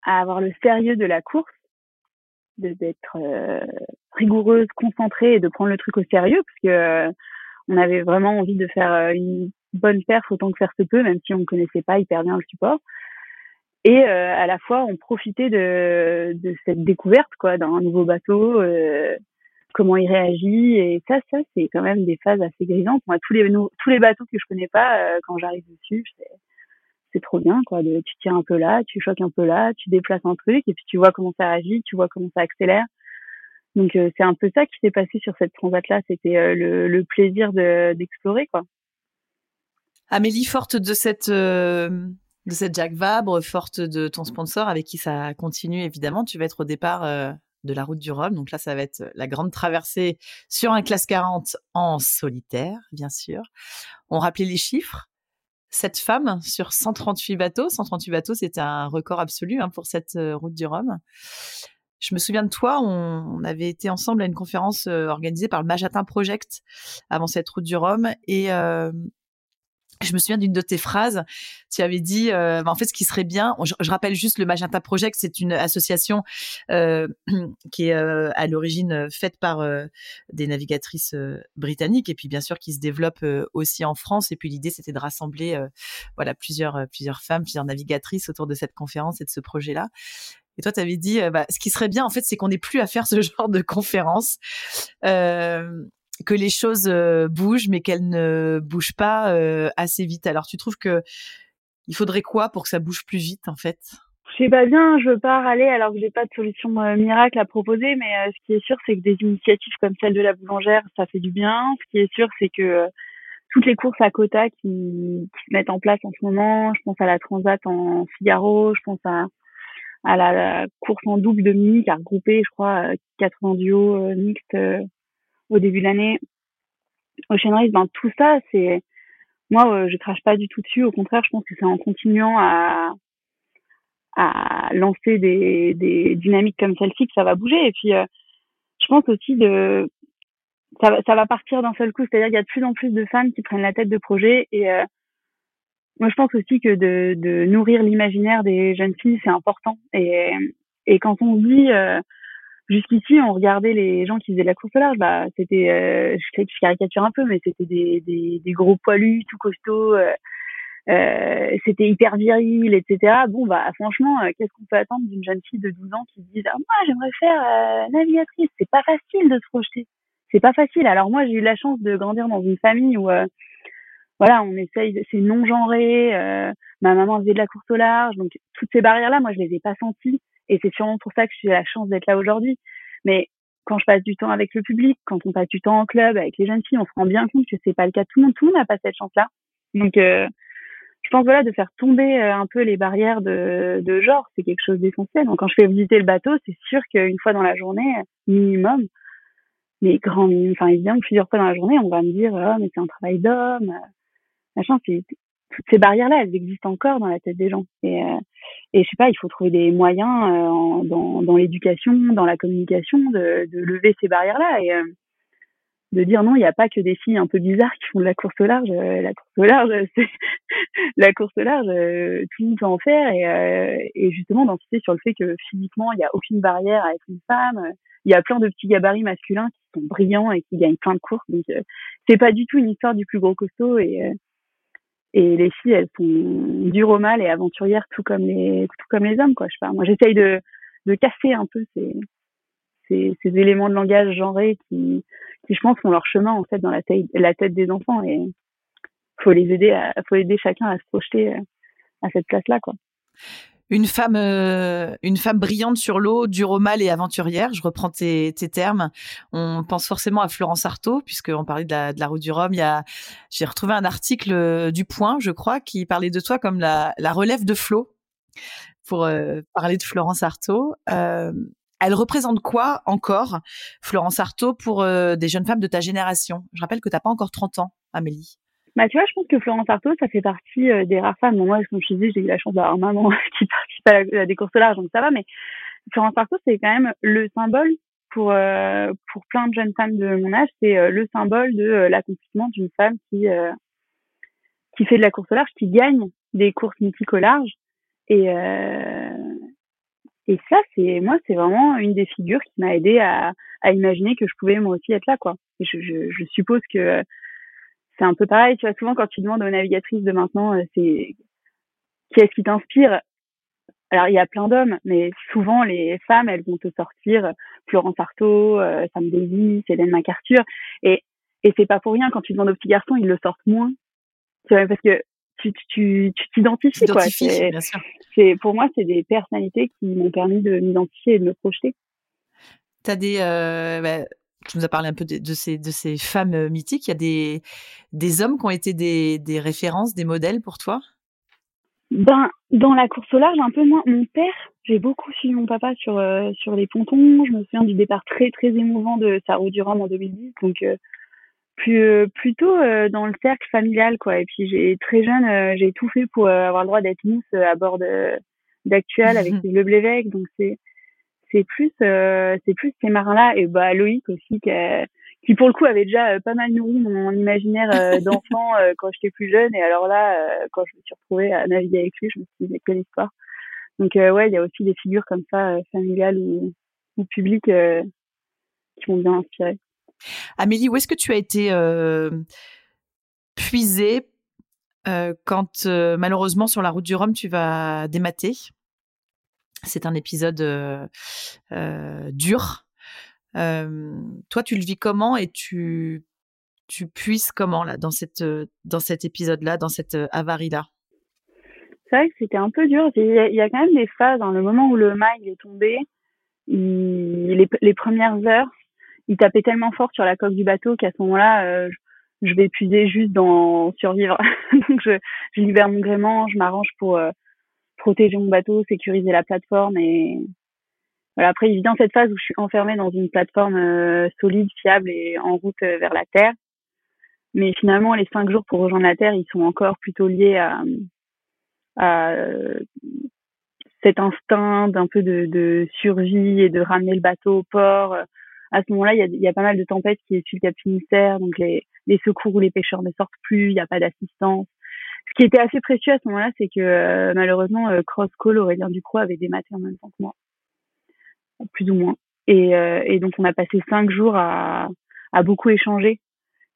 à avoir le sérieux de la course, d'être euh, rigoureuse, concentrée et de prendre le truc au sérieux, parce que euh, on avait vraiment envie de faire euh, une bonne perf autant que faire se peut, même si on ne connaissait pas hyper bien le support. Et à la fois, on profitait de, de cette découverte, quoi, d'un nouveau bateau, comment il réagit. Et ça ça c'est quand même des phases assez grisantes. Moi tous les tous les bateaux que je connais pas euh, quand j'arrive dessus c'est trop bien quoi de, tu tires un peu là tu choques un peu là tu déplaces un truc et puis tu vois comment ça réagit tu vois comment ça accélère donc euh, c'est un peu ça qui s'est passé sur cette transat là c'était euh, le, le, plaisir d'explorer quoi Amélie forte de cette de cette Jack Vabre forte de ton sponsor avec qui ça continue évidemment tu vas être au départ de la route du Rhum. Donc là, ça va être la grande traversée sur un classe 40 en solitaire, bien sûr. On rappelait les chiffres. Cette femme sur 138 bateaux. 138 bateaux, c'était un record absolu hein, pour cette euh, route du Rhum. Je me souviens de toi, on, avait été ensemble à une conférence euh, organisée par le Majatin Project avant cette route du Rhum et euh, je me souviens d'une de tes phrases. Tu avais dit, euh, bah, en fait, ce qui serait bien. Je, rappelle juste le Magenta Project, c'est une association euh, qui est euh, à l'origine faite par des navigatrices britanniques et puis bien sûr qui se développe aussi en France. Et puis l'idée, c'était de rassembler, voilà, plusieurs plusieurs femmes, plusieurs navigatrices autour de cette conférence et de ce projet-là. Et toi, tu dit, bah, ce qui serait bien, en fait, c'est qu'on n'ait plus à faire ce genre de conférence. Euh, que les choses euh, bougent, mais qu'elles ne bougent pas euh, assez vite. Alors, tu trouves que il faudrait quoi pour que ça bouge plus vite, en fait? Je sais pas bien, je veux pas râler alors que j'ai pas de solution euh, miracle à proposer, mais ce qui est sûr, c'est que des initiatives comme celle de la boulangère, ça fait du bien. Ce qui est sûr, c'est que toutes les courses à quota qui, qui, se mettent en place en ce moment, je pense à la Transat en Figaro, je pense à, à la, course en double de qui a regroupé, je crois, 80 duos mixtes au début de l'année. Ocean Race, ben tout ça, c'est moi, je crache pas du tout dessus. Au contraire, je pense que c'est en continuant à à lancer des, des dynamiques comme celle-ci que ça va bouger. Et puis, je pense aussi de ça ça va partir d'un seul coup. C'est-à-dire qu'il y a de plus en plus de femmes qui prennent la tête de projets. Et euh, moi, je pense aussi que de, de nourrir l'imaginaire des jeunes filles, c'est important. Et, et quand on dit euh, jusqu'ici, on regardait les gens qui faisaient de la course au large, bah, c'était, euh, je, je caricature un peu, mais c'était des, des, des, gros poilus, tout costauds. Euh, euh, c'était hyper viril, etc. Bon, bah franchement, euh, qu'est-ce qu'on peut attendre d'une jeune fille de 12 ans qui dise ah, moi j'aimerais faire euh, navigatrice C'est pas facile de se projeter c'est pas facile. Alors moi, j'ai eu la chance de grandir dans une famille où, voilà, on essaye, c'est non genré. Euh, ma maman faisait de la course au large, donc toutes ces barrières-là, moi, je les ai pas senties, et c'est sûrement pour ça que j'ai la chance d'être là aujourd'hui. Mais quand je passe du temps avec le public, quand on passe du temps en club avec les jeunes filles, on se rend bien compte que c'est pas le cas tout le monde. Tout le monde n'a pas cette chance-là. Donc, euh, je pense voilà de faire tomber un peu les barrières de, de genre, c'est quelque chose d'essentiel. Donc, quand je fais visiter le bateau, c'est sûr qu'une fois dans la journée, minimum, mais grand, enfin évidemment plusieurs fois dans la journée, on va me dire oh, mais c'est un travail d'homme, euh, machin. C'est toutes ces barrières-là, elles existent encore dans la tête des gens. Et, euh, et je sais pas, il faut trouver des moyens euh, dans, dans l'éducation, dans la communication, de, de lever ces barrières-là et de dire non, il n'y a pas que des filles un peu bizarres qui font de la course au large. la course au large, c'est la course au large, tout le monde peut en faire et, et justement d'insister sur le fait que physiquement, il n'y a aucune barrière à être une femme il y a plein de petits gabarits masculins qui sont brillants et qui gagnent plein de courses. Donc, euh, c'est pas du tout une histoire du plus gros costaud et euh, et les filles, elles sont dures au mal et aventurières, tout comme les tout comme les hommes, quoi. Je sais pas. Moi, j'essaye de de casser un peu ces ces, éléments de langage genrés qui qui, je pense, font leur chemin en fait dans la tête la tête des enfants et faut les aider à faut aider chacun à se projeter euh, à cette place-là, quoi une femme, euh, une femme brillante sur l'eau, dure au mal et aventurière. Je reprends tes, termes. On pense forcément à Florence Artaud, puisqu'on parlait de la, de route du Rhum. Il j'ai retrouvé un article euh, du Point, je crois, qui parlait de toi comme la, relève de Flo, pour euh, parler de Florence Artaud. elle représente quoi encore, Florence Artaud, pour des jeunes femmes de ta génération? Je rappelle que tu n'as pas encore 30 ans, Amélie. Bah, tu vois, je pense que Florence Artaud, ça fait partie euh, des rares femmes. moi, comme je te disais, j'ai eu la chance d'avoir maman qui participe à, des courses larges, donc ça va. Mais Florence Artaud, c'est quand même le symbole pour euh, pour plein de jeunes femmes de mon âge. C'est euh, le symbole de l'accomplissement d'une femme qui qui fait de la course large, qui gagne des courses mythiques au large. Et et ça, c'est moi, c'est vraiment une des figures qui m'a aidé à, à imaginer que je pouvais moi aussi être là, quoi. Je, je, je suppose que c'est un peu pareil. Tu vois, souvent quand tu demandes aux navigatrices de maintenant, euh, c'est qui est-ce qui t'inspire Alors il y a plein d'hommes, mais souvent les femmes, elles vont te sortir Florence Artaud, euh, Sam Davis, Hélène MacArthur, et et c'est pas pour rien quand tu demandes aux petits garçons, ils le sortent moins. Tu vois, parce que tu tu tu t'identifies quoi. C'est pour moi c'est des personnalités qui m'ont permis de m'identifier et de me projeter. T'as des euh, bah, tu nous as parlé un peu de, ces, de ces femmes euh, mythiques. Il y a des, des hommes qui ont été des, des références, des modèles pour toi? Ben, Dans la course au large, un peu moins. Mon père, j'ai beaucoup suivi mon papa sur, euh, sur les pontons. Je me souviens du départ très, très émouvant de Sarou Durand en 2010. Donc, euh, plus, plutôt dans le cercle familial, quoi. Et puis, j'ai très jeune, j'ai tout fait pour avoir le droit d'être mousse à bord d'Actual avec le Blévesque. Donc, c'est c'est plus euh, c'est plus ces marins là et bah Loïc aussi qui, qui pour le coup avait déjà euh, pas mal nourri mon imaginaire euh, d'enfant quand j'étais plus jeune. Et alors là quand je me suis retrouvée à naviguer avec lui je me suis dit quelle histoire. Donc ouais il y a aussi des figures comme ça familiales ou, ou publiques qui m'ont bien inspiré Amélie où est-ce que tu as été puisée quand malheureusement sur la route du Rhum tu vas démater? C'est un épisode dur. toi, tu le vis comment et tu tu puisses comment là dans cette dans cet épisode-là, dans cette avarie-là? C'est vrai que c'était un peu dur. Il y, a, quand même des phases. Dans le moment où le mail est tombé, les, les, premières heures, il tapait tellement fort sur la coque du bateau qu'à ce moment-là, je, vais épuiser juste dans survivre. Donc je, je libère mon gréement, je m'arrange pour protéger mon bateau, sécuriser la plateforme et voilà. Après, il cette phase où je suis enfermée dans une plateforme euh, solide, fiable et en route euh, vers la terre. Mais finalement, les cinq jours pour rejoindre la Terre, ils sont encore plutôt liés à, à cet instinct d'un peu de, survie et de ramener le bateau au port. À ce moment-là, il y a, y a, pas mal de tempêtes qui suivent le Cap Finistère, donc les, les secours ou les pêcheurs ne sortent plus, il n'y a pas d'assistance. Ce qui était assez précieux à ce moment-là, c'est que euh, malheureusement, euh, Cross Call, Aurélien Ducroix, avait dématé en même temps que moi, plus ou moins. Et, euh, et donc, on a passé cinq jours à, à beaucoup échanger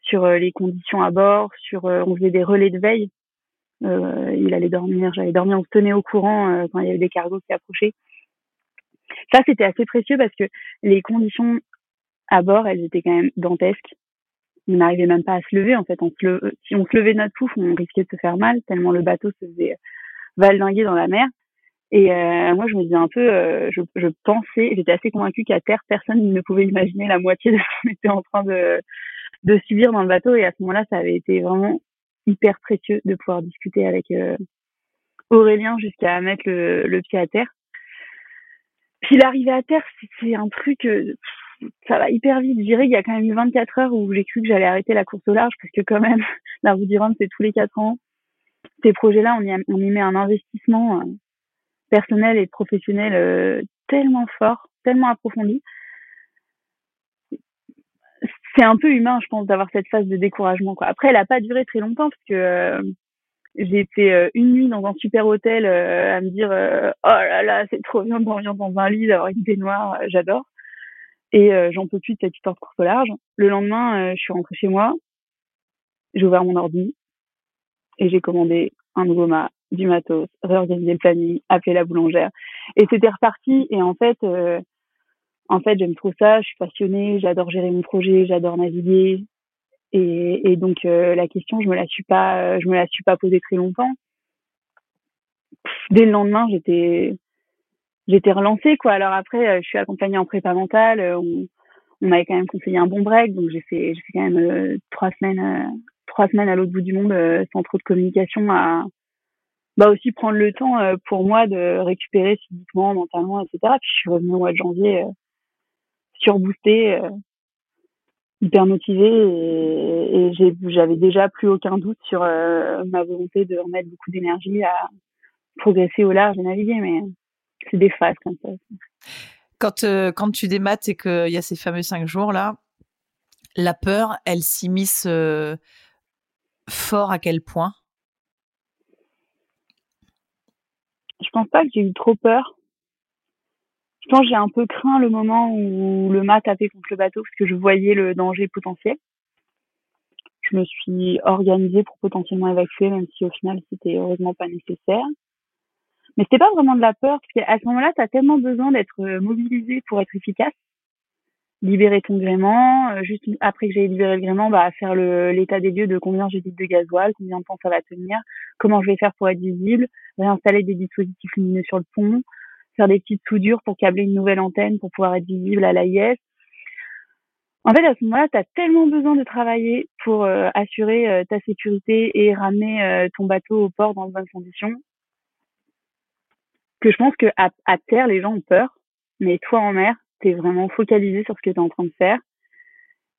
sur les conditions à bord, sur on faisait des relais de veille. il allait dormir, j'allais dormir, on se tenait au courant quand il y avait des cargos qui approchaient. Ça, c'était assez précieux parce que les conditions à bord, elles étaient quand même dantesques on n'arrivait même pas à se lever en fait. Si on se levait notre pouf, on risquait de se faire mal tellement le bateau se faisait valdinguer dans la mer. Et euh, moi, je me disais un peu, euh, je, pensais, j'étais assez convaincue qu'à terre, personne ne pouvait imaginer la moitié de ce qu'on était en train de, de subir dans le bateau. Et à ce moment-là, ça avait été vraiment hyper précieux de pouvoir discuter avec euh, Aurélien jusqu'à mettre le, le, pied à terre. Puis l'arrivée à terre, c'est un truc, ça va hyper vite. Je dirais qu'il y a quand même eu 24 heures où j'ai cru que j'allais arrêter la course au large parce que quand même, la route du Rhum, c'est tous les quatre ans. Ces projets-là, on y, met un investissement euh, personnel et professionnel euh, tellement fort, tellement approfondi. C'est un peu humain, je pense, d'avoir cette phase de découragement. Quoi. Après, elle a pas duré très longtemps parce que euh, j'ai fait une nuit dans un super hôtel à me dire oh là là, c'est trop bien de dans un lit, d'avoir une baignoire, j'adore. Et euh, j'en peux plus de cette histoire de course au large. Le lendemain, euh, je suis rentrée chez moi, j'ai ouvert mon ordi et j'ai commandé un nouveau mât, du matos, réorganisé le planning, appelé la boulangère. Et c'était reparti. Et en fait, euh, en fait, j'aime trop ça. Je suis passionnée. J'adore gérer mon projet. J'adore naviguer. Et, et donc la question, je me la suis pas, je me la suis pas posée très longtemps. Dès le lendemain, j'étais j'étais relancée quoi. Alors après, euh, je suis accompagnée en prépa mentale. Euh, on, m'avait quand même conseillé un bon break, donc j'ai fait j'ai fait quand même euh, trois semaines trois semaines à l'autre bout du monde sans trop de communication à bah aussi prendre le temps pour moi de récupérer physiquement, mentalement, etc. Puis je suis revenue au mois de janvier surboostée, hyper motivée et, et j'avais déjà plus aucun doute sur ma volonté de remettre beaucoup d'énergie à progresser au large et naviguer. Mais c'est des phases comme ça. Quand, euh, quand tu démates et qu'il y a ces fameux cinq jours là, la peur, elle s'immisce euh, fort à quel point? Je pense pas que j'ai eu trop peur. Je pense que j'ai un peu craint le moment où le mât tapait contre le bateau parce que je voyais le danger potentiel. Je me suis organisée pour potentiellement évacuer, même si au final c'était heureusement pas nécessaire. Mais c'était pas vraiment de la peur, parce qu'à ce moment-là, tu as tellement besoin d'être euh, mobilisé pour être efficace. Libérer ton gréement, euh, juste après que j'ai libéré le gréement, bah, faire l'état des lieux de combien j'ai de gasoil, combien de temps ça va tenir, comment je vais faire pour être visible, réinstaller des dispositifs lumineux sur le pont, faire des petites soudures pour câbler une nouvelle antenne pour pouvoir être visible à l'AIS. En fait, à ce moment-là, tu as tellement besoin de travailler pour euh, assurer ta sécurité et ramener ton bateau au port dans de bonnes conditions que je pense que à, terre, les gens ont peur, mais toi en mer, tu vraiment focalisé sur ce que tu es en train de faire.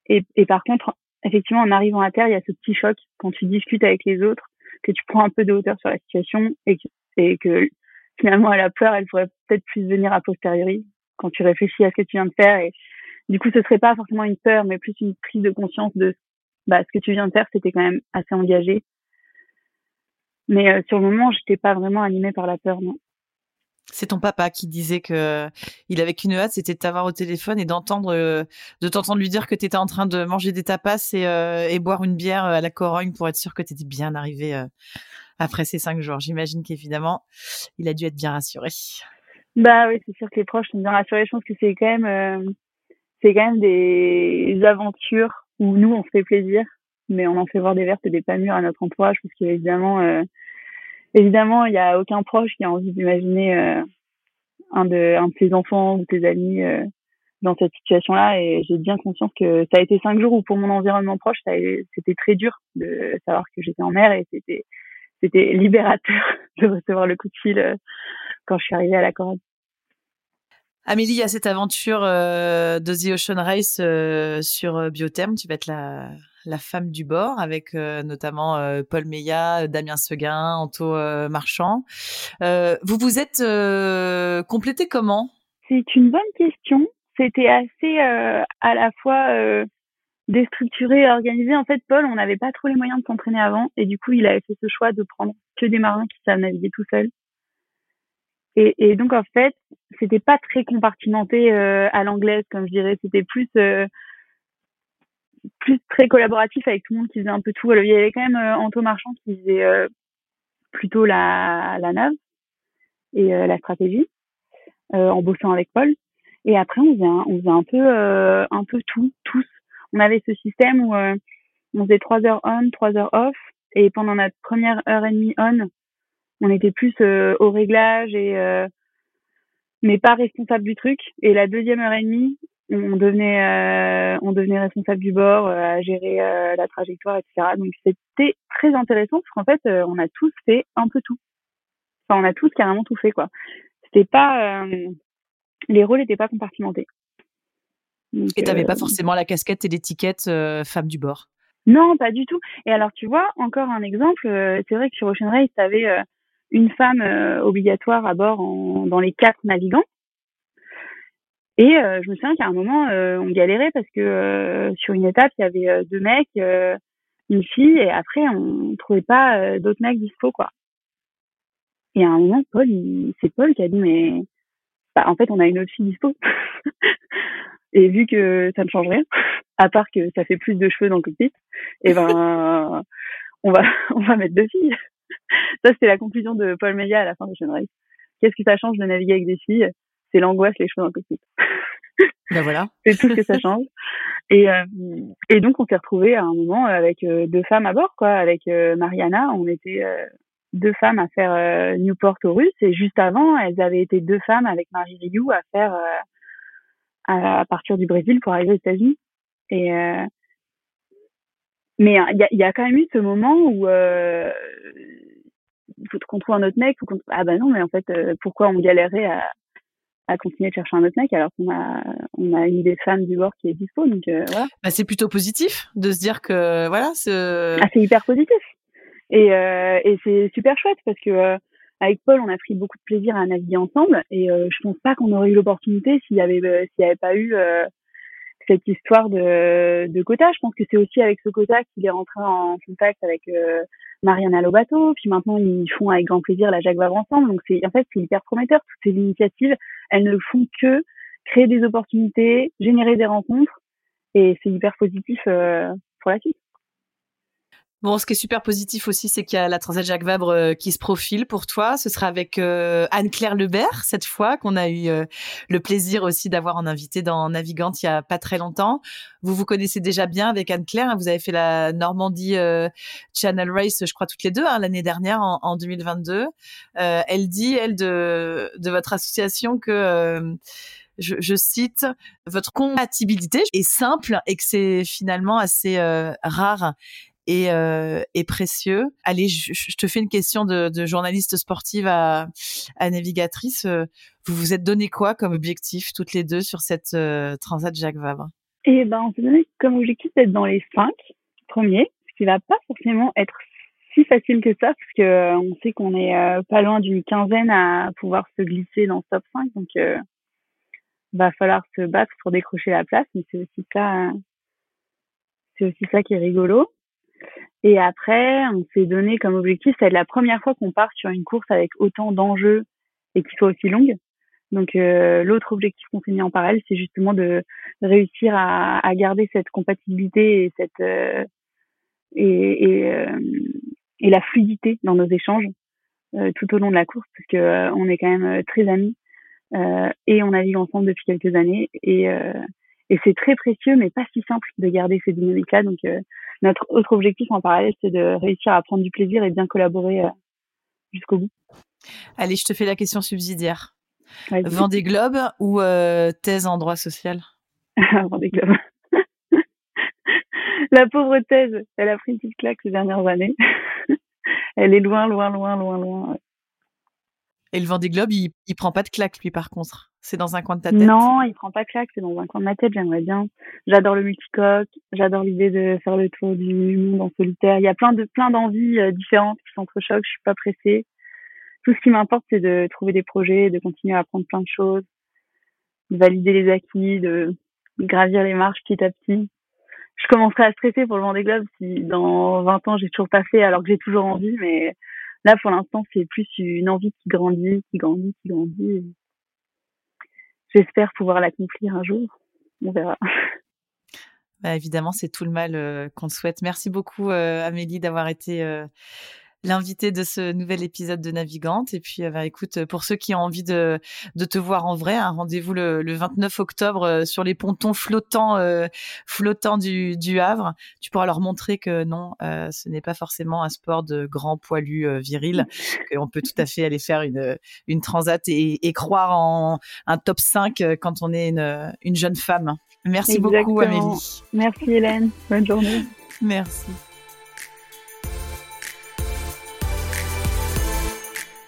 Et, par contre, effectivement, en arrivant à terre, il y a ce petit choc quand tu discutes avec les autres, que tu prends un peu de hauteur sur la situation et que, finalement, la peur, elle pourrait peut-être plus venir a posteriori quand tu réfléchis à ce que tu viens de faire. Et du coup, ce serait pas forcément une peur, mais plus une prise de conscience de bah, ce que tu viens de faire, c'était quand même assez engagé. Mais euh, sur le moment, j'étais pas vraiment animée par la peur, non. C'est ton papa qui disait que il avait qu'une hâte, c'était de t'avoir au téléphone et d'entendre, euh, de t'entendre lui dire que tu étais en train de manger des tapas et, euh, et, boire une bière euh, à la Corogne pour être sûr que tu étais bien arrivé après ces cinq jours. J'imagine qu'évidemment, il a dû être bien rassuré. Bah oui, c'est sûr que les proches sont bien rassurés. Je pense que c'est quand même, c'est quand même des aventures où nous on se fait plaisir, mais on en fait voir des vertes et des pas mûres à notre entourage parce qu'évidemment évidemment, il n'y a aucun proche qui a envie d'imaginer euh, un, de, un de ses enfants ou tes amis euh, dans cette situation-là. Et j'ai bien conscience que ça a été cinq jours où, pour mon environnement proche, c'était très dur de savoir que j'étais en mer et c'était c'était libérateur de recevoir le coup de fil euh, quand je suis arrivée à la corde. Amélie, il y a cette aventure de The Ocean Race sur Biotherm. Tu vas être la, la femme du bord, avec notamment Paul Meillat, Damien Seguin, Anto Marchand. vous vous êtes complété comment? C'est une bonne question. C'était assez à la fois déstructuré et organisé. En fait, Paul, on n'avait pas trop les moyens de s'entraîner avant, et du coup, il avait fait ce choix de prendre que des marins qui savent naviguer tout seuls. Et, et, donc, en fait, c'était pas très compartimenté à l'anglaise, comme je dirais. C'était plus plus très collaboratif avec tout le monde qui faisait un peu tout. il y avait quand même euh, Anto Marchand qui faisait euh, plutôt la, la nave et euh, la stratégie en bossant avec Paul. Et après, on faisait un, on faisait un peu un peu tout, tous. On avait ce système où on faisait trois heures on, trois heures off. Et pendant notre première heure et demie on, on était plus au réglage et mais pas responsable du truc. Et la deuxième heure et demie, on devenait euh, on devenait responsable du bord euh, à gérer euh, la trajectoire etc donc c'était très intéressant parce qu'en fait on a tous fait un peu tout. Enfin on a tous carrément tout fait quoi. C'était pas les rôles n'étaient pas compartimentés. Donc, et t'avais pas forcément la casquette et l'étiquette femme du bord? Non pas du tout. Et alors tu vois encore un exemple c'est vrai que sur Ocean Race t'avais une femme obligatoire à bord en, dans les quatre navigants et euh, je me souviens qu'à un moment, euh, on galérait parce que euh, sur une étape, il y avait deux mecs, une fille, et après, on trouvait pas d'autres mecs dispo, quoi. Et à un moment, Paul, c'est Paul qui a dit, mais bah, en fait, on a une autre fille dispo. et vu que ça ne change rien, à part que ça fait plus de cheveux dans le cockpit, et eh ben, on va, on va mettre deux filles. ça, c'était la conclusion de Paul Meillat à la fin de Race. Qu'est-ce que ça change de naviguer avec des filles? C'est l'angoisse, les le cockpit. Ben voilà. c'est tout ce que ça change. Et, euh, et donc, on s'est retrouvés à un moment avec euh, deux femmes à bord, quoi. Avec euh, Mariana, on était deux femmes à faire Newport aux Russes. Et juste avant, elles avaient été deux femmes avec Marie Rioux à faire à, partir du Brésil pour arriver aux États-Unis. Et mais il y a, y a, quand même eu ce moment où il faut qu'on trouve un autre mec. Ah bah non, mais en fait, pourquoi on galérait à, à continuer de chercher un autre mec alors qu'on a on a une des femmes du bord qui est dispo donc euh, voilà bah, c'est plutôt positif de se dire que voilà c'est ah, c'est hyper positif et euh, et c'est super chouette parce que euh, avec Paul on a pris beaucoup de plaisir à naviguer ensemble et je pense pas qu'on aurait eu l'opportunité s'il y avait s'il y avait pas eu cette histoire de, de quota. Je pense que c'est aussi avec ce quota qu'il est rentré en contact avec Mariana Lobato. Puis maintenant, ils font avec grand plaisir la Jacques ensemble. Donc, c'est en fait, c'est hyper prometteur. Toutes ces initiatives, elles ne font que créer des opportunités, générer des rencontres. Et c'est hyper positif euh, pour la suite. Bon, ce qui est super positif aussi, c'est qu'il y a la Transat Jacques Vabre euh, qui se profile pour toi. Ce sera avec euh, Anne-Claire Lebert cette fois, qu'on a eu euh, le plaisir aussi d'avoir en invité dans Navigante il y a pas très longtemps. Vous vous connaissez déjà bien avec Anne-Claire. Hein. vous avez fait la Normandie Channel Race, je crois toutes les deux hein, l'année dernière en, en 2022. elle dit, elle, de, votre association que je, cite, votre compatibilité est simple et que c'est finalement assez rare euh, et, précieux. Allez, je, te fais une question de, journaliste sportive à, navigatrice. Euh, vous vous êtes donné quoi comme objectif toutes les deux sur cette euh, Transat Jacques Vabre? Eh ben, on s'est donné comme objectif d'être dans les cinq premiers, ce qui va pas forcément être si facile que ça, parce que on sait qu'on est pas loin d'une quinzaine à pouvoir se glisser dans ce top 5, donc va falloir se battre pour décrocher la place, mais c'est aussi ça, c'est aussi ça qui est rigolo. Et après, on s'est donné comme objectif, c'est la première fois qu'on part sur une course avec autant d'enjeux et qui soit aussi longue. Donc euh, l'autre objectif qu'on s'est mis en parallèle, c'est justement de réussir à, garder cette compatibilité et cette euh, et, euh, et, la fluidité dans nos échanges tout au long de la course, parce que on est quand même très amis et on navigue ensemble depuis quelques années et et c'est très précieux, mais pas si simple de garder ces dynamiques-là. Donc notre autre objectif en parallèle, c'est de réussir à prendre du plaisir et bien collaborer euh, jusqu'au bout. Allez, je te fais la question subsidiaire. Vendée Globe ou euh, thèse en droit social? Vendée Globe. la pauvre thèse, elle a pris une petite claque ces dernières années. elle est loin, loin, loin, loin, loin. Et le Vendée Globe, il, il prend pas de claque, lui, par contre. C'est dans un coin de ta tête? Non, il prend pas de claque, c'est dans un coin de ma tête, j'aimerais bien. J'adore le multicoque, j'adore l'idée de faire le tour du monde en solitaire. Il y a plein de plein d'envies euh, différentes qui s'entrechoquent, je suis pas pressée. Tout ce qui m'importe, c'est de trouver des projets, de continuer à apprendre plein de choses, de valider les acquis, de gravir les marches petit à petit. Je commencerai à stresser pour le Vendée Globe si dans 20 ans j'ai toujours pas fait alors que j'ai toujours envie, mais là pour l'instant c'est plus une envie qui grandit, qui grandit, qui grandit. J'espère pouvoir l'accomplir un jour. On verra. Bah, évidemment, c'est tout le mal euh, qu'on te souhaite. Merci beaucoup, euh, Amélie, d'avoir été euh, l'invité de ce nouvel épisode de Navigante. Et puis, bah, écoute, pour ceux qui ont envie de, de te voir en vrai, un hein, rendez-vous le, le, 29 octobre euh, sur les pontons flottants, euh, flottants du, du, Havre. Tu pourras leur montrer que non, euh, ce n'est pas forcément un sport de grand poilu viril, qu'on peut tout à fait aller faire une, une transat et, et, croire en un top 5 quand on est une, une jeune femme. Merci Exactement. beaucoup, Amélie. Merci, Hélène. Bonne journée. Merci.